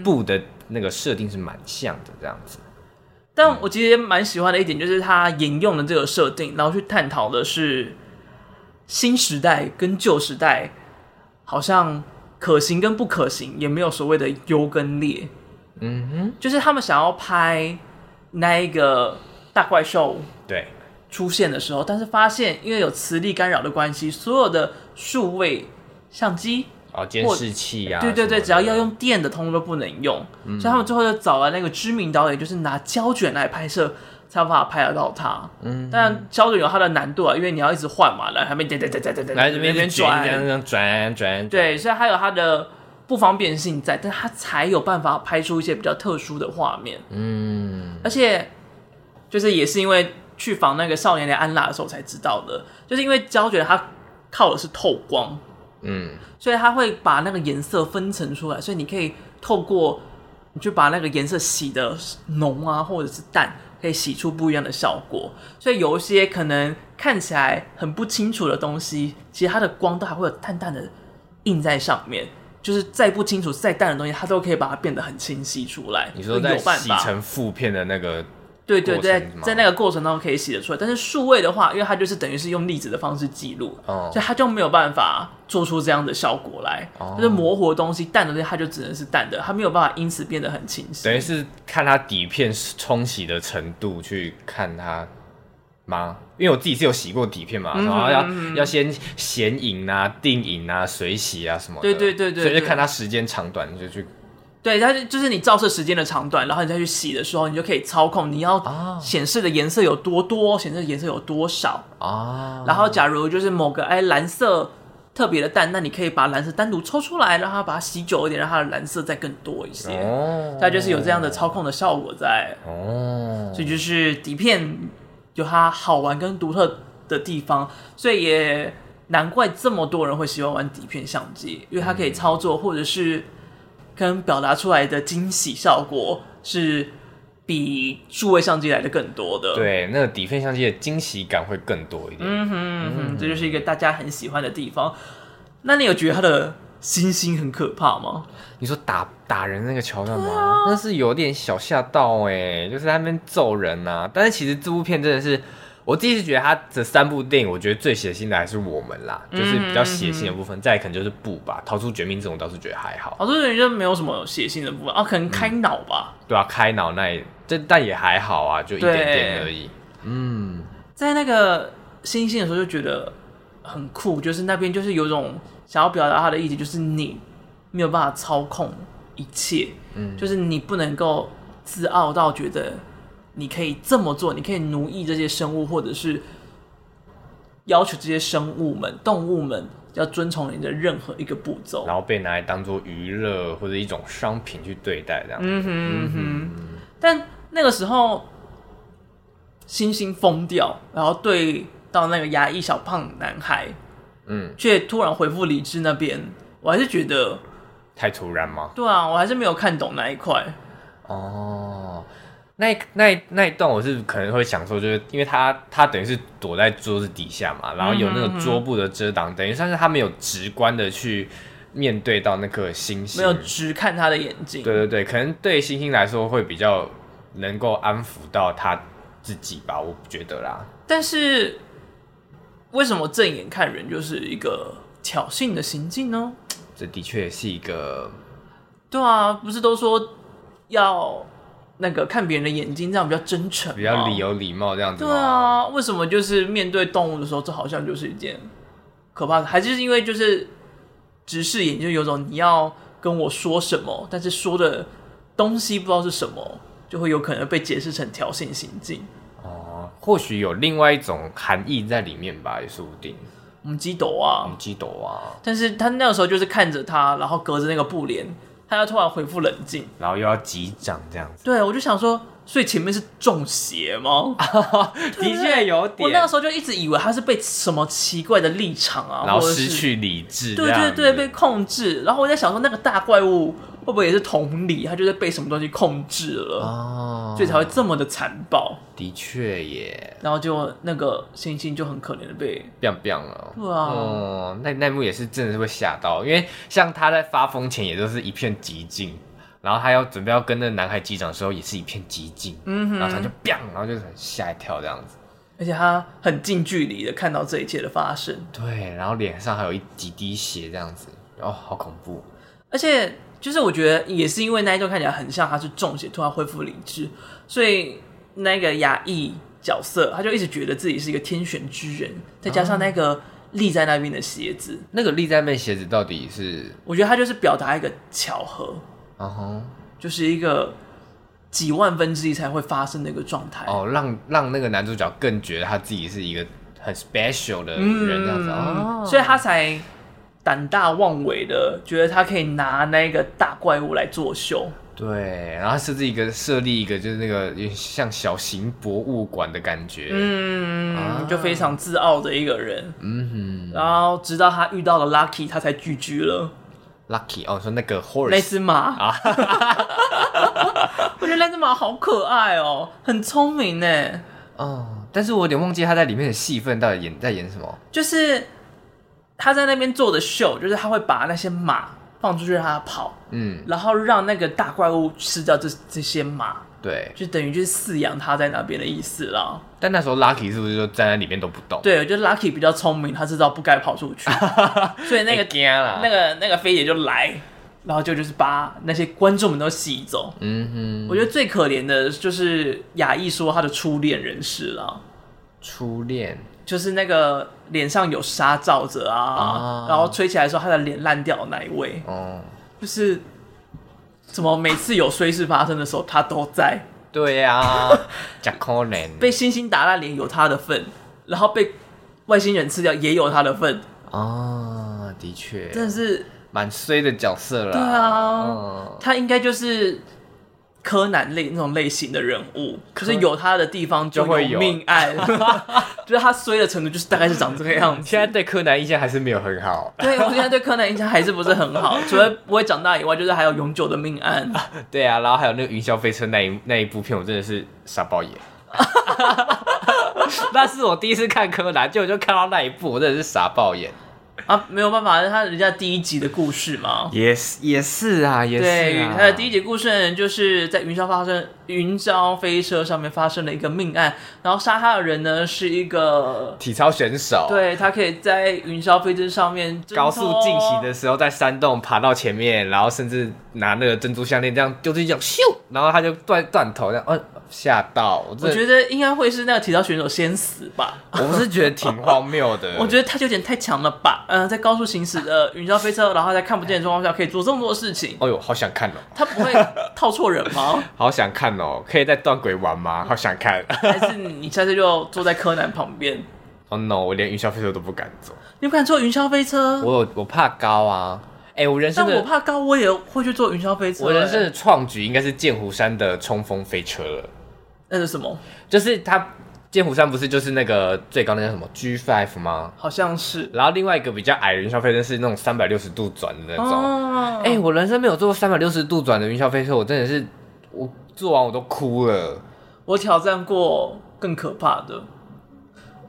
《布》的那个设定是蛮像的这样子。但我其实也蛮喜欢的一点，就是他沿用了这个设定，然后去探讨的是新时代跟旧时代，好像可行跟不可行，也没有所谓的优跟劣。嗯哼，就是他们想要拍那一个大怪兽对出现的时候，但是发现因为有磁力干扰的关系，所有的数位相机。哦，监视器啊，对对对，只要要用电的，通通都不能用。嗯、所以他们最后就找了那个知名导演，就是拿胶卷来拍摄，才有办法拍得到它。嗯，但胶卷有它的难度啊，因为你要一直换嘛，来，还没转转转转转转，来这边转转转转。对，所以还有它的不方便性在，但它才有办法拍出一些比较特殊的画面。嗯，而且就是也是因为去访那个少年的安娜的时候才知道的，就是因为胶卷它靠的是透光。嗯，所以它会把那个颜色分层出来，所以你可以透过你去把那个颜色洗的浓啊，或者是淡，可以洗出不一样的效果。所以有一些可能看起来很不清楚的东西，其实它的光都还会有淡淡的印在上面，就是再不清楚、再淡的东西，它都可以把它变得很清晰出来。你说在洗成负片的那个。对对对，在那个过程当中可以洗得出来，但是数位的话，因为它就是等于是用粒子的方式记录，哦，所以它就没有办法做出这样的效果来。哦，就是模糊的东西、淡的东西，它就只能是淡的，它没有办法因此变得很清晰。等于是看它底片冲洗的程度去看它吗？因为我自己是有洗过底片嘛，嗯、然后要、嗯、要先显影啊、定影啊、水洗啊什么的。对对对对，所以就看它时间长短就去。对，它就是你照射时间的长短，然后你再去洗的时候，你就可以操控你要显示的颜色有多多，显示的颜色有多少啊。然后假如就是某个哎蓝色特别的淡，那你可以把蓝色单独抽出来，让它把它洗久一点，让它的蓝色再更多一些。哦，它就是有这样的操控的效果在。哦，所以就是底片有它好玩跟独特的地方，所以也难怪这么多人会喜欢玩底片相机，因为它可以操作或者是。跟表达出来的惊喜效果是比数位相机来的更多的。对，那个底片相机的惊喜感会更多一点。嗯哼，嗯哼，这就是一个大家很喜欢的地方。那你有觉得它的星星很可怕吗？你说打打人那个桥段吗？那、啊、是有点小吓到哎，就是在那边揍人啊。但是其实这部片真的是。我第一次觉得他这三部电影，我觉得最血腥的还是我们啦，嗯、就是比较血腥的部分。再可能就是布吧，逃出绝命这种倒是觉得还好。逃出绝命就没有什么血腥的部分啊，可能开脑吧、嗯。对啊，开脑那一这但也还好啊，就一点点而已。嗯，在那个星星的时候就觉得很酷，就是那边就是有种想要表达他的意思，就是你没有办法操控一切，嗯，就是你不能够自傲到觉得。你可以这么做，你可以奴役这些生物，或者是要求这些生物们、动物们要遵从你的任何一个步骤，然后被拿来当做娱乐或者一种商品去对待，这样。嗯哼嗯哼。但那个时候，星星疯掉，然后对到那个牙医小胖男孩，嗯，却突然回复理智那边，我还是觉得太突然吗？对啊，我还是没有看懂那一块。哦。那那那一段我是可能会想说，就是因为他他等于是躲在桌子底下嘛，然后有那个桌布的遮挡，嗯、等于算是他没有直观的去面对到那颗星星，没有直看他的眼睛。对对对，可能对星星来说会比较能够安抚到他自己吧，我觉得啦。但是为什么正眼看人就是一个挑衅的行径呢？这的确是一个。对啊，不是都说要。那个看别人的眼睛，这样比较真诚，比较礼有礼貌这样子。对啊，为什么就是面对动物的时候，这好像就是一件可怕的？还是因为就是直视眼，就有种你要跟我说什么，但是说的东西不知道是什么，就会有可能被解释成挑衅行径。哦，或许有另外一种含义在里面吧，也说不定。我们鸡斗啊，我们鸡斗啊！但是他那个时候就是看着他，然后隔着那个布帘，他要突然恢复冷静，然后又要击掌这样子。对，我就想说，所以前面是中邪吗？[laughs] 的确有点。我那个时候就一直以为他是被什么奇怪的立场啊，然后失去理智，对对对，被控制。然后我在想说，那个大怪物。会不会也是同理？他就是被什么东西控制了，哦，所以才会这么的残暴。的确耶。然后就那个星星就很可怜的被变变了。对啊，哦，那那幕也是真的是会吓到，因为像他在发疯前也都是一片寂静，然后他要准备要跟那男孩击掌的时候也是一片寂静，嗯哼，然后他就变，然后就很吓一跳这样子。而且他很近距离的看到这一切的发生，对，然后脸上还有一几滴血这样子，哦，好恐怖，而且。就是我觉得也是因为那一段看起来很像他是中邪突然恢复理智，所以那个亚裔角色他就一直觉得自己是一个天选之人，再加上那个立在那边的鞋子，啊、那个立在那边鞋子到底是？我觉得他就是表达一个巧合，嗯哼，就是一个几万分之一才会发生的一个状态哦，让让那个男主角更觉得他自己是一个很 special 的人这样子，哦，所以他才。胆大妄为的，觉得他可以拿那个大怪物来作秀。对，然后设置一个设立一个，就是那个像小型博物馆的感觉。嗯，啊、就非常自傲的一个人。嗯哼。然后直到他遇到了 Lucky，他才拒绝了。Lucky 哦，说那个 horse 那只马啊，[laughs] 我觉得那只马好可爱哦，很聪明呢。哦，但是我有点忘记他在里面的戏份到底演在演什么。就是。他在那边做的秀，就是他会把那些马放出去让他跑，嗯，然后让那个大怪物吃掉这这些马，对，就等于就是饲养他在那边的意思啦。但那时候 Lucky 是不是就站在里面都不动？对，我觉得 Lucky 比较聪明，他知道不该跑出去，[laughs] 所以那个那个那个飞姐就来，然后就就是把那些观众们都吸走。嗯哼，我觉得最可怜的就是雅艺说他的初恋人士了，初恋。就是那个脸上有纱罩着啊，啊，然后吹起来的时候，他的脸烂掉的那一位，哦，就是怎么每次有衰事发生的时候，他都在。对呀、啊，[laughs] 假可怜。被星星打烂脸有他的份，然后被外星人吃掉也有他的份。啊，的确，真的是蛮衰的角色了。对啊，嗯、他应该就是。柯南类那种类型的人物，可是有他的地方就会有命案，[laughs] 就是他衰的程度就是大概是长这个样子。现在对柯南印象还是没有很好。对，我现在对柯南印象还是不是很好，[laughs] 除了不会长大以外，就是还有永久的命案。对啊，然后还有那个云霄飞车那一那一部片，我真的是傻爆眼。[laughs] 那是我第一次看柯南，结果就看到那一部，我真的是傻爆眼。啊，没有办法，他人家第一集的故事嘛，也是也是啊，也是啊。对，他的第一集故事就是在云霄发生云霄飞车上面发生了一个命案，然后杀他的人呢是一个体操选手，对，他可以在云霄飞车上面高速进行的时候，在山洞爬到前面，然后甚至拿那个珍珠项链这样丢出去，咻，然后他就断断头这样，嗯。吓到我！我觉得应该会是那个体操选手先死吧。[laughs] 我是觉得挺荒谬的。[laughs] 我觉得他有点太强了吧？嗯、呃，在高速行驶的 [laughs] 云霄飞车，然后在看不见的状况下可以做这么多事情。哎呦，好想看哦！他不会套错人吗？好想看哦！可以在断轨玩吗？好想看。还是你下次就坐在柯南旁边？哦、oh、no！我连云霄飞车都不敢坐。你不敢坐云霄飞车？我我怕高啊！哎、欸，我人生但我怕高，我也会去坐云霄飞车。我人生的创举应该是剑湖山的冲锋飞车了。那是什么？就是他剑湖山不是就是那个最高那叫什么 G Five 吗？好像是。然后另外一个比较矮的云霄飞车是那种三百六十度转的那种。哎、我人生没有坐过三百六十度转的云霄飞车，我真的是我坐完我都哭了。我挑战过更可怕的，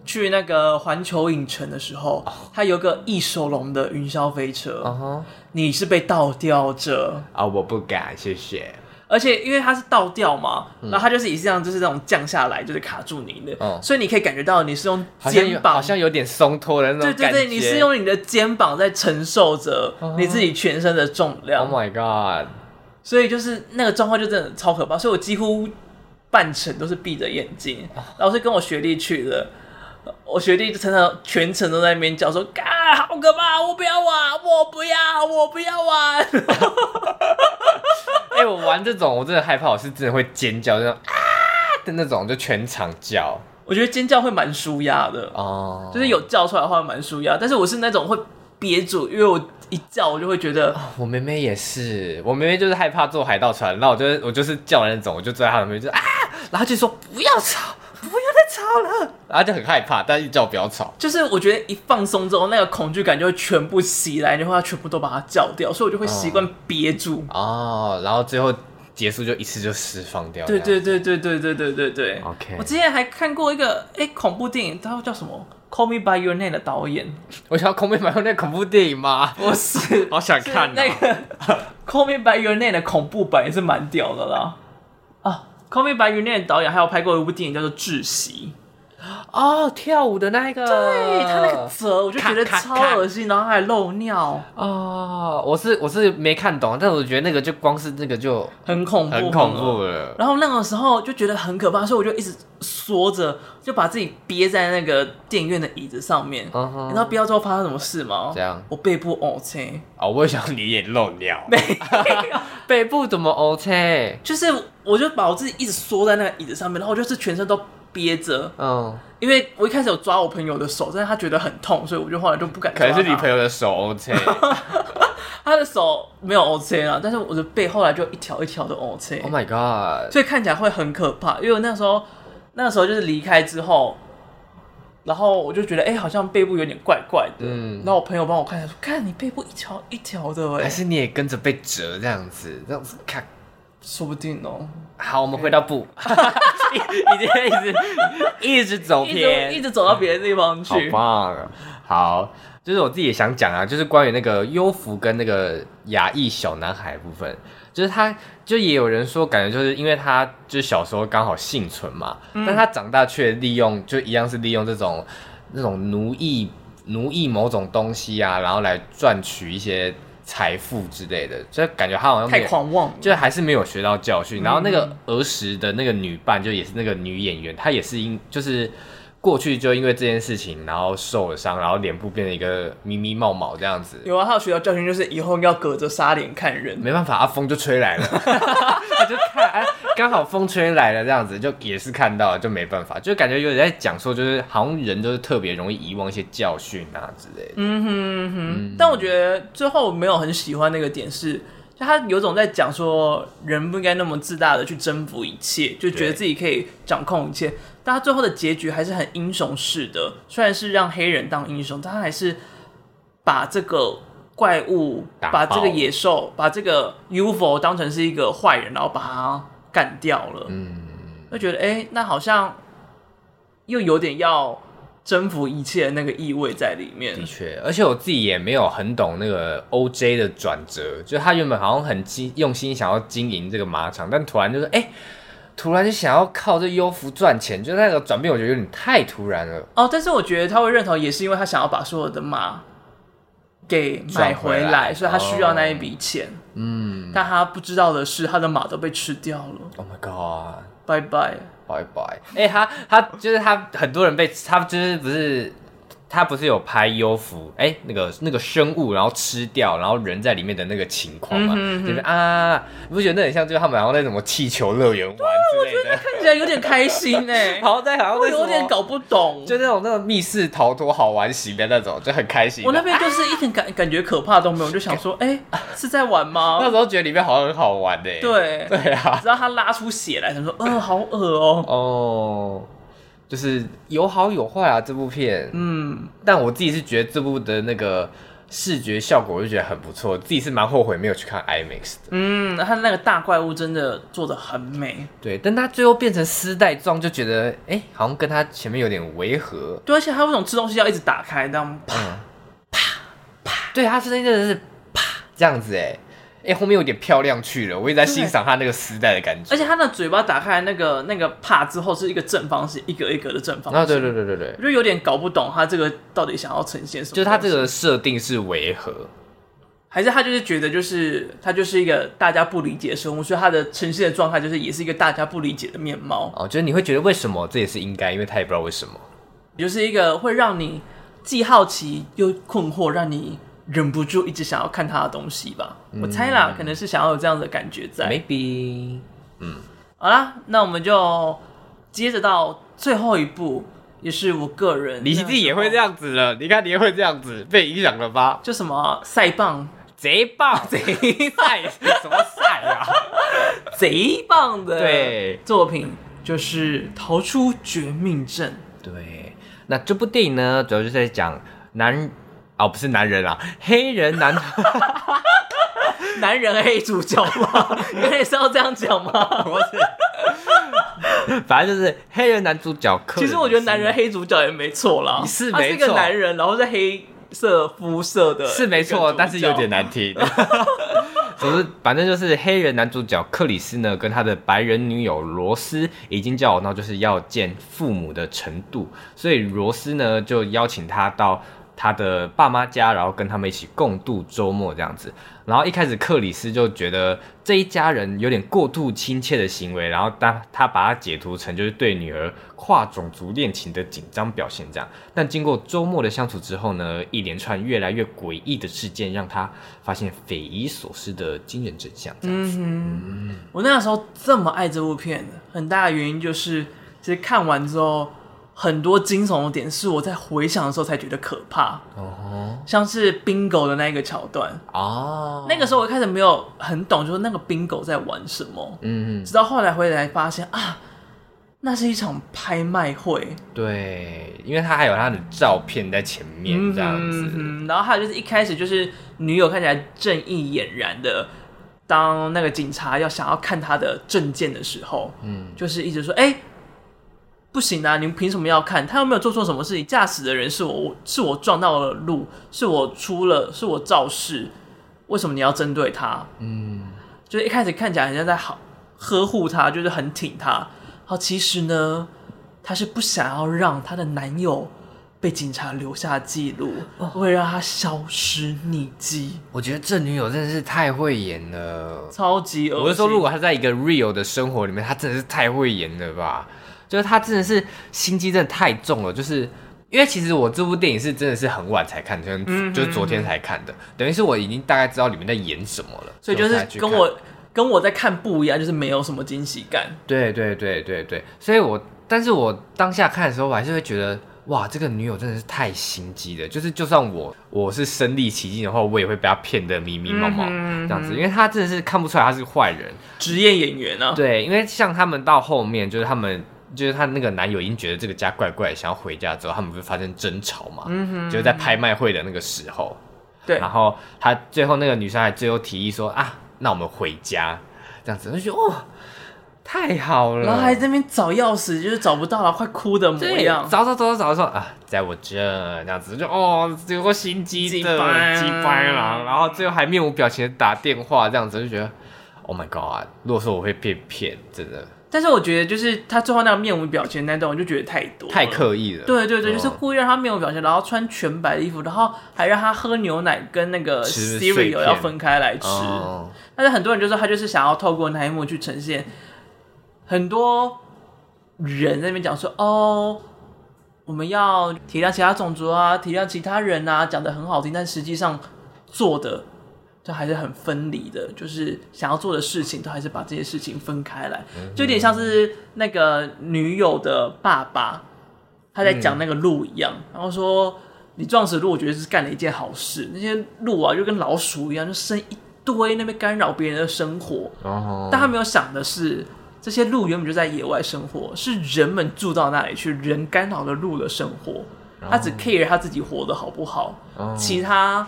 去那个环球影城的时候，哦、它有个翼手龙的云霄飞车。你是被倒吊着啊？我不敢，谢谢。而且因为它是倒吊嘛，嗯、然后它就是以这样，就是这种降下来，就是卡住你的，嗯、所以你可以感觉到你是用肩膀，好像有点松脱的那种感觉。对对对，你是用你的肩膀在承受着你自己全身的重量。Oh my god！所以就是那个状况就真的超可怕，所以我几乎半程都是闭着眼睛，然后是跟我学弟去的。我学弟就常常全程都在那边叫说：“嘎，好可怕！我不要玩，我不要，我不要玩。” [laughs] 哎、欸，我玩这种我真的害怕，我是真的会尖叫，那种啊的那种，就全场叫。我觉得尖叫会蛮舒压的哦，就是有叫出来的话蛮舒压。但是我是那种会憋住，因为我一叫我就会觉得。哦、我妹妹也是，我妹妹就是害怕坐海盗船，然后我就我就是叫的那种，我就坐在她旁边就啊，然后就说不要吵了，然后就很害怕，但是一叫不要吵。就是我觉得一放松之后，那个恐惧感就会全部袭来，然后她全部都把它叫掉，所以我就会习惯憋住哦，然后最后。结束就一次就释放掉。对对对对对对对对对。OK。我之前还看过一个哎、欸、恐怖电影，它叫什么？Call Me By Your Name 的导演。我想要 Call Me By Your Name 恐怖电影吗？不是，好想看、喔、那个 [laughs] Call Me By Your Name 的恐怖版也是蛮屌的啦。啊，Call Me By Your Name 导演还有拍过一部电影叫做《窒息》。哦，跳舞的那个，对他那个折，我就觉得超恶心，然后还漏尿。哦，我是我是没看懂，但我觉得那个就光是那个就很恐怖，很恐怖了。然后那个时候就觉得很可怕，所以我就一直缩着，就把自己憋在那个电影院的椅子上面。你知道憋到之后发生什么事吗？这样，我背部 OK。啊，我也想你也漏尿。没有，[laughs] 背部怎么 OK？就是我就把我自己一直缩在那个椅子上面，然后我就是全身都。憋着，嗯，因为我一开始有抓我朋友的手，但是他觉得很痛，所以我就后来就不敢抓。可能是你朋友的手 OK，[laughs] 他的手没有 OK 啊，但是我的背后来就一条一条的 OK。Oh my god！所以看起来会很可怕，因为那时候那个时候就是离开之后，然后我就觉得哎、欸，好像背部有点怪怪的，嗯，然后我朋友帮我看一下说，看你背部一条一条的，哎，还是你也跟着被折这样子，这样子看。说不定哦。好，我们回到布，一直一直一直走偏，[laughs] 一直走到别的地方去。好棒啊！好，就是我自己也想讲啊，就是关于那个幽浮跟那个亚裔小男孩部分，就是他，就也有人说，感觉就是因为他就是小时候刚好幸存嘛，嗯、但他长大却利用，就一样是利用这种那种奴役奴役某种东西啊，然后来赚取一些。财富之类的，就感觉他好像太狂妄，就还是没有学到教训。然后那个儿时的那个女伴，就也是那个女演员，她也是因就是。过去就因为这件事情，然后受了伤，然后脸部变成一个咪咪冒毛这样子。有啊，他有学到教训，就是以后要隔着纱帘看人。没办法，啊，风就吹来了，[laughs] 他就看，哎，刚好风吹来了这样子，就也是看到了，就没办法，就感觉有点在讲说，就是好像人都是特别容易遗忘一些教训啊之类的。嗯哼嗯哼，嗯，但我觉得最后没有很喜欢那个点是，就他有种在讲说，人不应该那么自大的去征服一切，就觉得自己可以掌控一切。但他最后的结局还是很英雄式的，虽然是让黑人当英雄，但他还是把这个怪物、把这个野兽、把这个 UFO 当成是一个坏人，然后把他干掉了。嗯，就觉得哎、欸，那好像又有点要征服一切的那个意味在里面。的确，而且我自己也没有很懂那个 OJ 的转折，就他原本好像很经用心想要经营这个马场，但突然就是哎。欸突然就想要靠这优服赚钱，就那个转变，我觉得有点太突然了。哦，但是我觉得他会认同，也是因为他想要把所有的马给买回来，回来所以他需要那一笔钱。嗯，但他不知道的是，他的马都被吃掉了。Oh my god！拜拜拜拜。哎，他他就是他，很多人被他就是不是。他不是有拍幽浮哎，那个那个生物，然后吃掉，然后人在里面的那个情况嘛，嗯、就是啊，你不觉得那很像，就是他们然后在什么气球乐园玩之类的？我觉得看起来有点开心哎，[laughs] 好在好像我有点搞不懂，就那种那种密室逃脱好玩型的那种，就很开心。我那边就是一点感感觉可怕都没有，就想说，[laughs] 哎，是在玩吗？那时候觉得里面好像很好玩的，对对啊，直到他拉出血来，他说，嗯、呃，好恶哦，哦。就是有好有坏啊，这部片，嗯，但我自己是觉得这部的那个视觉效果，我就觉得很不错，自己是蛮后悔没有去看 IMAX 的。嗯，他那个大怪物真的做的很美，对，但他最后变成丝带状，就觉得哎、欸，好像跟他前面有点违和。对，而且他那种吃东西要一直打开，这样啪、嗯、啪啪，对，他声音真的是啪这样子，哎。哎、欸，后面有点漂亮去了，我也在欣赏他那个丝带的感觉。而且他的嘴巴打开那个那个帕之后是一个正方形，一格一格的正方形。啊，对对对对对，我就有点搞不懂他这个到底想要呈现什么。就是他这个设定是违和，还是他就是觉得就是他就是一个大家不理解的生物，所以他的呈现的状态就是也是一个大家不理解的面貌。哦，就是你会觉得为什么这也是应该，因为他也不知道为什么，就是一个会让你既好奇又困惑，让你。忍不住一直想要看他的东西吧，嗯、我猜啦，可能是想要有这样的感觉在。Maybe，嗯，好啦，那我们就接着到最后一部，也是我个人，你自己也会这样子了。你看，你也会这样子，被影响了吧？就什么赛棒，贼棒，[laughs] 贼赛，什么赛啊？[laughs] 贼棒的对作品就是《逃出绝命镇》。对，那这部电影呢，主要就是在讲男，哦，不是男人啊，黑人男。[laughs] 男人黑主角吗？[laughs] 原来是要这样讲吗？不是，[laughs] 反正就是黑人男主角。其实我觉得男人黑主角也没错啦，是没错。他是一个男人，然后是黑色肤色的，是没错，但是有点难听。总之，反正就是黑人男主角克里斯呢，跟他的白人女友罗斯已经交往到就是要见父母的程度，所以罗斯呢就邀请他到。他的爸妈家，然后跟他们一起共度周末这样子。然后一开始克里斯就觉得这一家人有点过度亲切的行为，然后当他把他解读成就是对女儿跨种族恋情的紧张表现这样。但经过周末的相处之后呢，一连串越来越诡异的事件让他发现匪夷所思的惊人真相。这样子，嗯，我那个时候这么爱这部片，很大的原因就是其实看完之后。很多惊悚的点是我在回想的时候才觉得可怕，uh-huh. 像是 bingo 的那个桥段，uh-huh. 那个时候我一开始没有很懂，就是那个 bingo 在玩什么，嗯，直到后来回来发现啊，那是一场拍卖会，对，因为他还有他的照片在前面这样子，嗯，然后还有就是一开始就是女友看起来正义俨然的，当那个警察要想要看他的证件的时候，嗯，就是一直说，哎、欸。不行啊！你们凭什么要看？他又没有做错什么事情。驾驶的人是我，是我撞到了路，是我出了，是我肇事。为什么你要针对他？嗯，就是一开始看起来好像在好呵护他，就是很挺他。好，其实呢，他是不想要让他的男友被警察留下记录，会让他消失匿迹。我觉得这女友真的是太会演了，超级恶心。我是说，如果他在一个 real 的生活里面，他真的是太会演了吧？就是他真的是心机真的太重了，就是因为其实我这部电影是真的是很晚才看，就是就是昨天才看的，等于是我已经大概知道里面在演什么了，所以就是跟我跟我在看不一样，就是没有什么惊喜感。对对对对对，所以我但是我当下看的时候，我还是会觉得哇，这个女友真的是太心机了，就是就算我我是身历其境的话，我也会被她骗得迷迷茫茫这样子，因为她真的是看不出来她是坏人，职业演员啊。对，因为像他们到后面就是他们。就是她那个男友已经觉得这个家怪怪，想要回家之后，他们不是发生争吵嘛？嗯哼，就是在拍卖会的那个时候，对。然后她最后那个女生还最后提议说啊，那我们回家，这样子，我就觉得哦，太好了。然后还在那边找钥匙，就是找不到了，快哭的模样。找找找找找说啊，在我这，这样子就哦，有个心机的鸡掰了。然后最后还面无表情的打电话，这样子就觉得，Oh my God！如果说我会被骗，真的。但是我觉得，就是他最后那个面无表情那段，我就觉得太多，太刻意了。对对对，就是故意让他面无表情，然后穿全白的衣服，然后还让他喝牛奶跟那个 cereal 要分开来吃。哦、但是很多人就说，他就是想要透过那一幕去呈现，很多人在那边讲说，哦，我们要体谅其他种族啊，体谅其他人啊，讲的很好听，但实际上做的。就还是很分离的，就是想要做的事情，都还是把这些事情分开来，就有点像是那个女友的爸爸，他在讲那个鹿一样，然后说你撞死鹿，我觉得是干了一件好事。那些鹿啊，就跟老鼠一样，就生一堆，那边干扰别人的生活。但他没有想的是，这些鹿原本就在野外生活，是人们住到那里去，人干扰了鹿的生活。他只 care 他自己活得好不好，其他。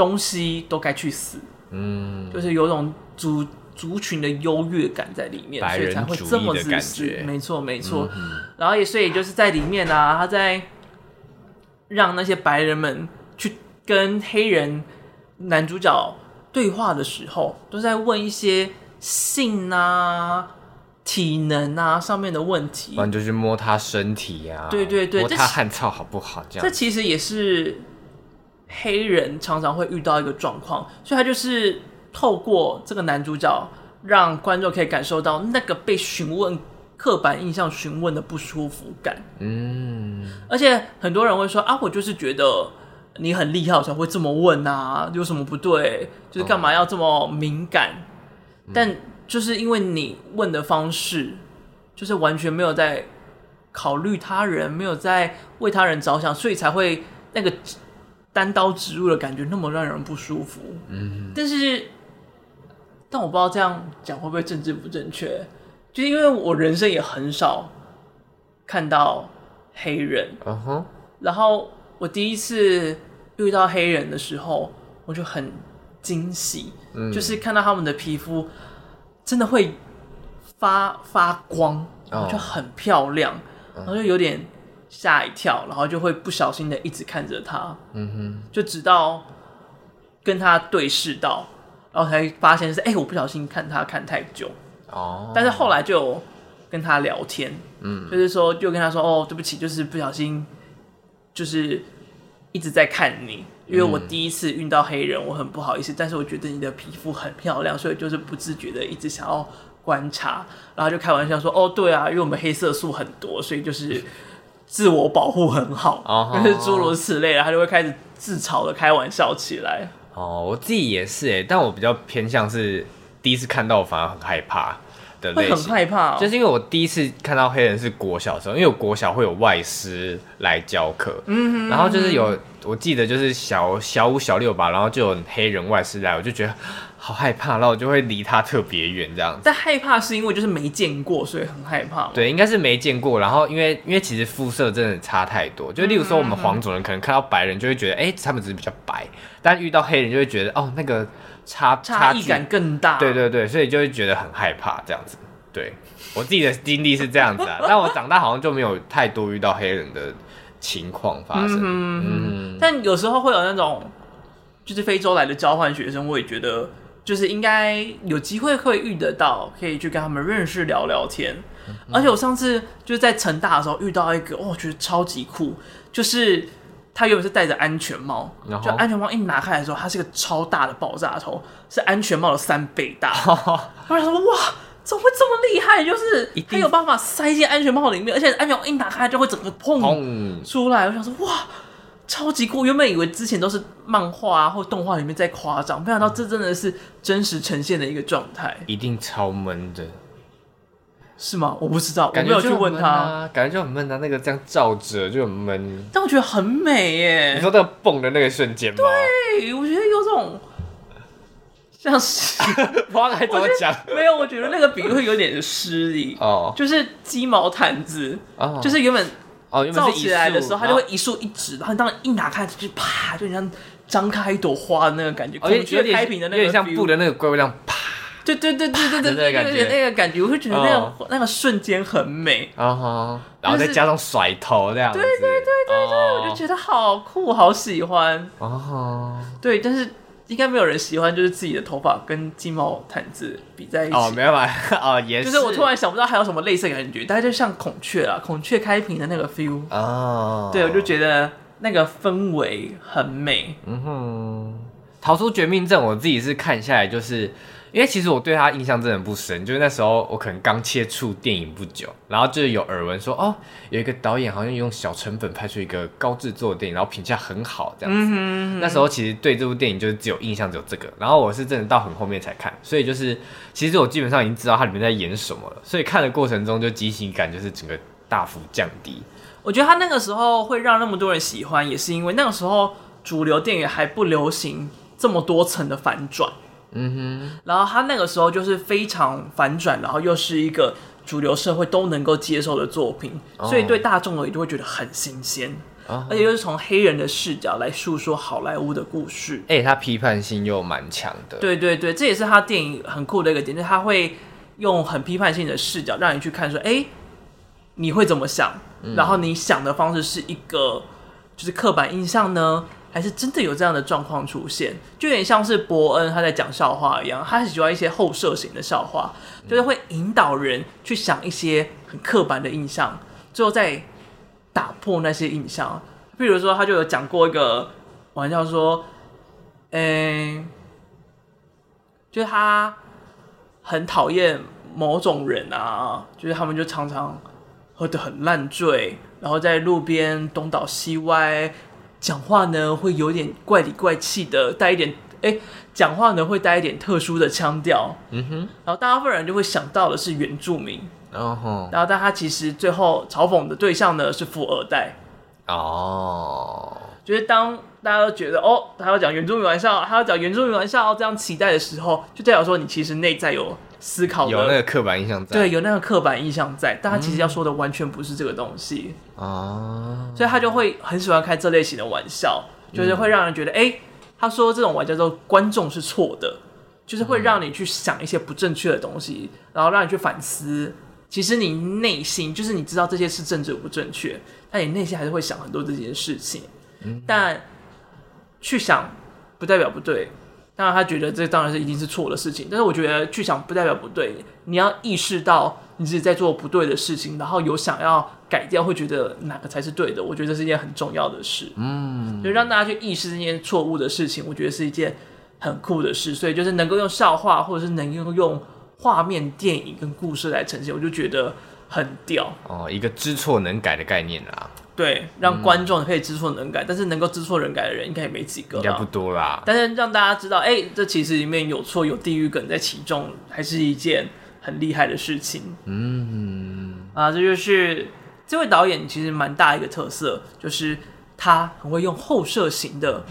东西都该去死，嗯，就是有种族族群的优越感在里面，所以才会这么自私。没错，没错。嗯、然后也所以就是在里面啊，他在让那些白人们去跟黑人男主角对话的时候，都在问一些性啊、体能啊上面的问题，不然就去摸他身体呀、啊，对对对，摸他汗臭好不好？这样，这其实也是。黑人常常会遇到一个状况，所以他就是透过这个男主角，让观众可以感受到那个被询问、刻板印象询问的不舒服感。嗯，而且很多人会说啊，我就是觉得你很厉害，我才会这么问啊，有什么不对？就是干嘛要这么敏感？哦、但就是因为你问的方式就是完全没有在考虑他人，没有在为他人着想，所以才会那个单刀直入的感觉那么让人不舒服。嗯，但是，但我不知道这样讲会不会政治不正确，就是因为我人生也很少看到黑人，嗯哼，然后我第一次遇到黑人的时候，我就很惊喜，嗯，就是看到他们的皮肤真的会发发光，就很漂亮，然后就有点吓一跳，然后就会不小心的一直看着他，嗯哼，就直到跟他对视到，然后才发现是哎、欸，我不小心看他看太久，哦，但是后来就跟他聊天，嗯，就是说就跟他说哦，对不起，就是不小心，就是一直在看你。因为我第一次遇到黑人，我很不好意思，但是我觉得你的皮肤很漂亮，所以就是不自觉的一直想要观察，然后就开玩笑说：“哦，对啊，因为我们黑色素很多，所以就是自我保护很好，就是诸如此类的。”他就会开始自嘲的开玩笑起来。哦，我自己也是哎，但我比较偏向是第一次看到，我反而很害怕。会很害怕，就是因为我第一次看到黑人是国小的时候，因为我国小会有外师来教课，嗯，然后就是有我记得就是小小五小六吧，然后就有黑人外师来，我就觉得好害怕，然后我就会离他特别远这样子。但害怕是因为就是没见过，所以很害怕。对，应该是没见过，然后因为因为其实肤色真的差太多，就例如说我们黄种人可能看到白人就会觉得哎、欸，他们只是比较白，但遇到黑人就会觉得哦那个。差差异感更大，对对对，所以就会觉得很害怕这样子。对，我自己的经历是这样子啊，[laughs] 但我长大好像就没有太多遇到黑人的情况发生。嗯嗯。但有时候会有那种，就是非洲来的交换学生，我也觉得就是应该有机会会遇得到，可以去跟他们认识聊聊天。嗯、而且我上次就是在成大的时候遇到一个，哦，我觉得超级酷，就是。他原本是戴着安全帽，就安全帽一拿开的时候，它是一个超大的爆炸头，是安全帽的三倍大。[laughs] 我想说哇，怎么会这么厉害？就是他有办法塞进安全帽里面，而且安全帽一打开就会整个砰出来。我想说哇，超级酷！原本以为之前都是漫画啊或动画里面在夸张，没想到这真的是真实呈现的一个状态，一定超闷的。是吗？我不知道，我没有去问他，感觉就很闷啊。那个这样照着就很闷，但我觉得很美耶。你说那个蹦的那个瞬间吗？对，我觉得有种像是，[laughs] 不知道该怎么讲。没有，我觉得那个比喻会有点失礼哦。就是鸡毛毯子，就是原本哦，照起来的时候，它就会一竖一直，然后你当一拿开就啪，就像张开一朵花的那个感觉，孔雀开屏的那个，有点像布的那个怪物这样啪。对对对对对对，那个那个感觉，我会觉得那个、oh. 那个瞬间很美啊哈然后再加上甩头这样子，对对对对对，oh. 我就觉得好酷，好喜欢啊哈对，但是应该没有人喜欢，就是自己的头发跟鸡毛毯子比在一起，哦，oh, 没办法，[laughs] 哦、oh, 也是，就是我突然想不到还有什么类似的感觉，大概就像孔雀啊，孔雀开屏的那个 feel，哦，oh. 对，我就觉得那个氛围很美，嗯哼，逃出绝命镇，我自己是看下来就是。因为其实我对他印象真的不深，就是那时候我可能刚接触电影不久，然后就有耳闻说哦，有一个导演好像用小成本拍出一个高制作的电影，然后评价很好这样子。嗯哼嗯哼。那时候其实对这部电影就是只有印象只有这个，然后我是真的到很后面才看，所以就是其实我基本上已经知道它里面在演什么了，所以看的过程中就激情感就是整个大幅降低。我觉得他那个时候会让那么多人喜欢，也是因为那个时候主流电影还不流行这么多层的反转。嗯哼，然后他那个时候就是非常反转，然后又是一个主流社会都能够接受的作品，哦、所以对大众而言就会觉得很新鲜，哦、而且又是从黑人的视角来诉说好莱坞的故事。哎，他批判性又蛮强的。对对对，这也是他电影很酷的一个点，就是他会用很批判性的视角让你去看，说，哎，你会怎么想？嗯、然后你想的方式是一个就是刻板印象呢？还是真的有这样的状况出现，就有点像是伯恩他在讲笑话一样，他很喜欢一些后设型的笑话，就是会引导人去想一些很刻板的印象，最后再打破那些印象。比如说，他就有讲过一个玩笑说，嗯，就是他很讨厌某种人啊，就是他们就常常喝得很烂醉，然后在路边东倒西歪。讲话呢会有点怪里怪气的，带一点哎，讲、欸、话呢会带一点特殊的腔调，嗯哼，然后大部分人就会想到的是原住民，然后，然后但他其实最后嘲讽的对象呢是富二代。哦，就是当大家都觉得哦，他要讲原住民玩笑，他要讲原住民玩笑这样期待的时候，就代表说你其实内在有思考，有那个刻板印象在，对，有那个刻板印象在，但他其实要说的完全不是这个东西。啊，所以他就会很喜欢开这类型的玩笑，就是会让人觉得，哎、欸，他说这种玩笑之后，观众是错的，就是会让你去想一些不正确的东西，然后让你去反思，其实你内心就是你知道这些是正确不正确，但你内心还是会想很多这件事情，但去想不代表不对。当然，他觉得这当然是一定是错的事情，但是我觉得去想不代表不对，你要意识到你自己在做不对的事情，然后有想要改掉，会觉得哪个才是对的。我觉得这是一件很重要的事，嗯，就让大家去意识这件错误的事情，我觉得是一件很酷的事。所以就是能够用笑话，或者是能够用画面、电影跟故事来呈现，我就觉得很屌哦，一个知错能改的概念啊。对，让观众可以知错能改，嗯、但是能够知错能改的人应该也没几个，应该不多啦。但是让大家知道，哎，这其实里面有错有地狱梗在其中，还是一件很厉害的事情。嗯，啊，这就是这位导演其实蛮大一个特色，就是他很会用后设型的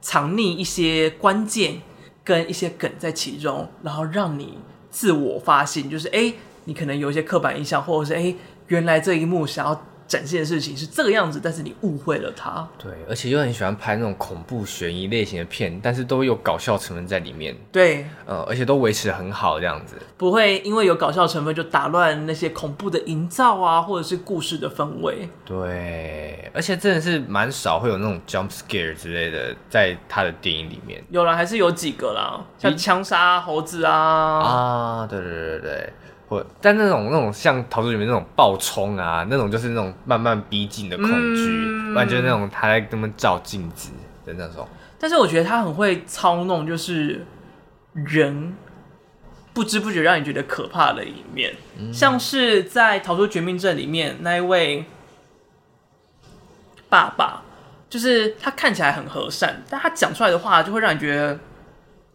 藏匿一些关键跟一些梗在其中，然后让你自我发现，就是哎，你可能有一些刻板印象，或者是哎，原来这一幕想要。展现的事情是这个样子，但是你误会了他。对，而且又很喜欢拍那种恐怖悬疑类型的片，但是都有搞笑成分在里面。对，呃，而且都维持得很好，这样子不会因为有搞笑成分就打乱那些恐怖的营造啊，或者是故事的氛围。对，而且真的是蛮少会有那种 jump scare 之类的，在他的电影里面。有啦，还是有几个啦，像枪杀猴子啊啊，对对对对。或但那种那种像逃出里面那种暴冲啊，那种就是那种慢慢逼近的恐惧，嗯、不然就是那种他在跟他们照镜子的那种。但是我觉得他很会操弄，就是人不知不觉让你觉得可怕的一面，嗯、像是在《逃出绝命镇》里面那一位爸爸，就是他看起来很和善，但他讲出来的话就会让你觉得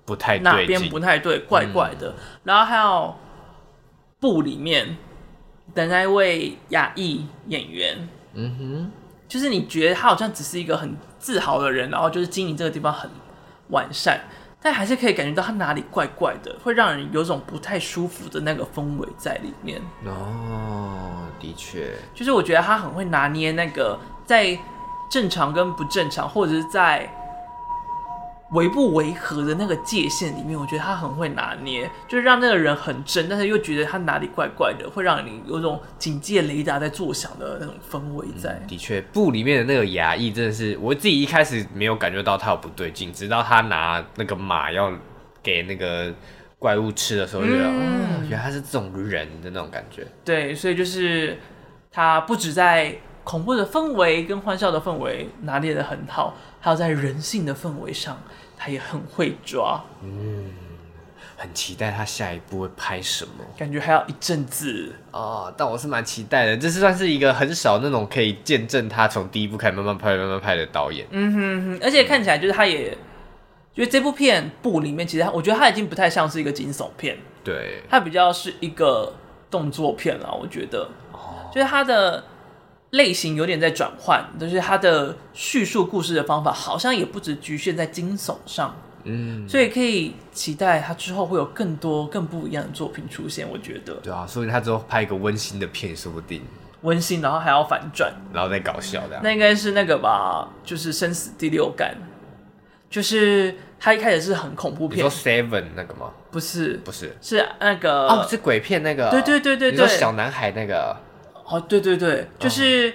不太对，哪边不太对，怪怪的。嗯、然后还有。部里面的那一位亚裔演员，嗯哼，就是你觉得他好像只是一个很自豪的人，然后就是经营这个地方很完善，但还是可以感觉到他哪里怪怪的，会让人有种不太舒服的那个氛围在里面。哦，的确，就是我觉得他很会拿捏那个在正常跟不正常，或者是在。违不违和的那个界限里面，我觉得他很会拿捏，就是让那个人很真，但是又觉得他哪里怪怪的，会让你有种警戒雷达在作响的那种氛围在。嗯、的确，部里面的那个牙医真的是我自己一开始没有感觉到他有不对劲，直到他拿那个马要给那个怪物吃的时候，就觉得，嗯、哦，原来他是这种人的那种感觉。对，所以就是他不止在恐怖的氛围跟欢笑的氛围拿捏的很好，还有在人性的氛围上。他也很会抓，嗯，很期待他下一步会拍什么，感觉还要一阵子。哦，但我是蛮期待的，这是算是一个很少那种可以见证他从第一部开始慢慢拍、慢慢拍的导演。嗯哼哼，而且看起来就是他也，因为这部片部里面，其实我觉得他已经不太像是一个惊悚片，对，他比较是一个动作片了，我觉得，哦，就是他的。类型有点在转换，就是他的叙述故事的方法好像也不只局限在惊悚上，嗯，所以可以期待他之后会有更多更不一样的作品出现。我觉得，对啊，所以他之后拍一个温馨的片说不定，温馨然后还要反转，然后再搞笑的，那应该是那个吧，就是生死第六感，就是他一开始是很恐怖片，你说 Seven 那个吗？不是，不是，是那个哦，是鬼片那个，对对对对对，你说小男孩那个。哦，对对对，就是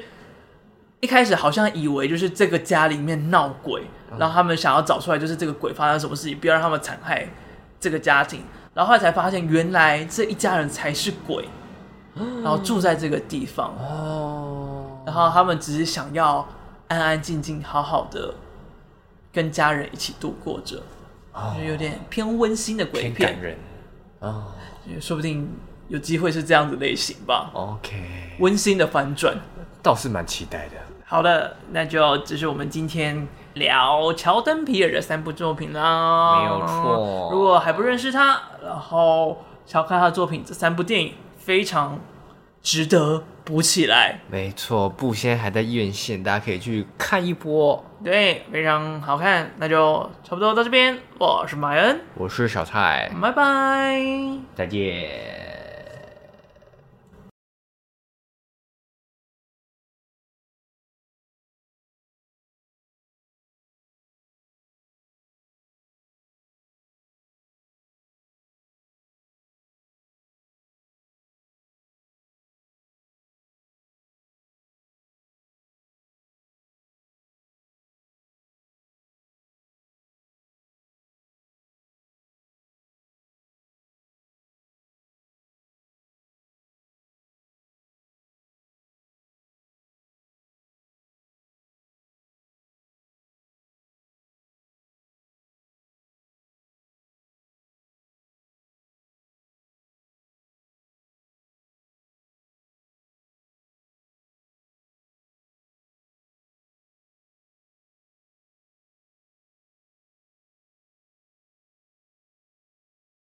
一开始好像以为就是这个家里面闹鬼，嗯、然后他们想要找出来就是这个鬼发生什么事情，不要让他们残害这个家庭，然后后来才发现原来这一家人才是鬼，嗯、然后住在这个地方哦，然后他们只是想要安安静静好好的跟家人一起度过着，哦、就有点偏温馨的鬼片，感人。哦，说不定。有机会是这样子类型吧，OK，温馨的反转，倒是蛮期待的。好的，那就这是我们今天聊乔登皮尔的三部作品啦，没有错。如果还不认识他，然后想看他的作品，这三部电影非常值得补起来。没错，布现在还在院线，大家可以去看一波。对，非常好看。那就差不多到这边。我是马恩，我是小蔡，拜拜，再见。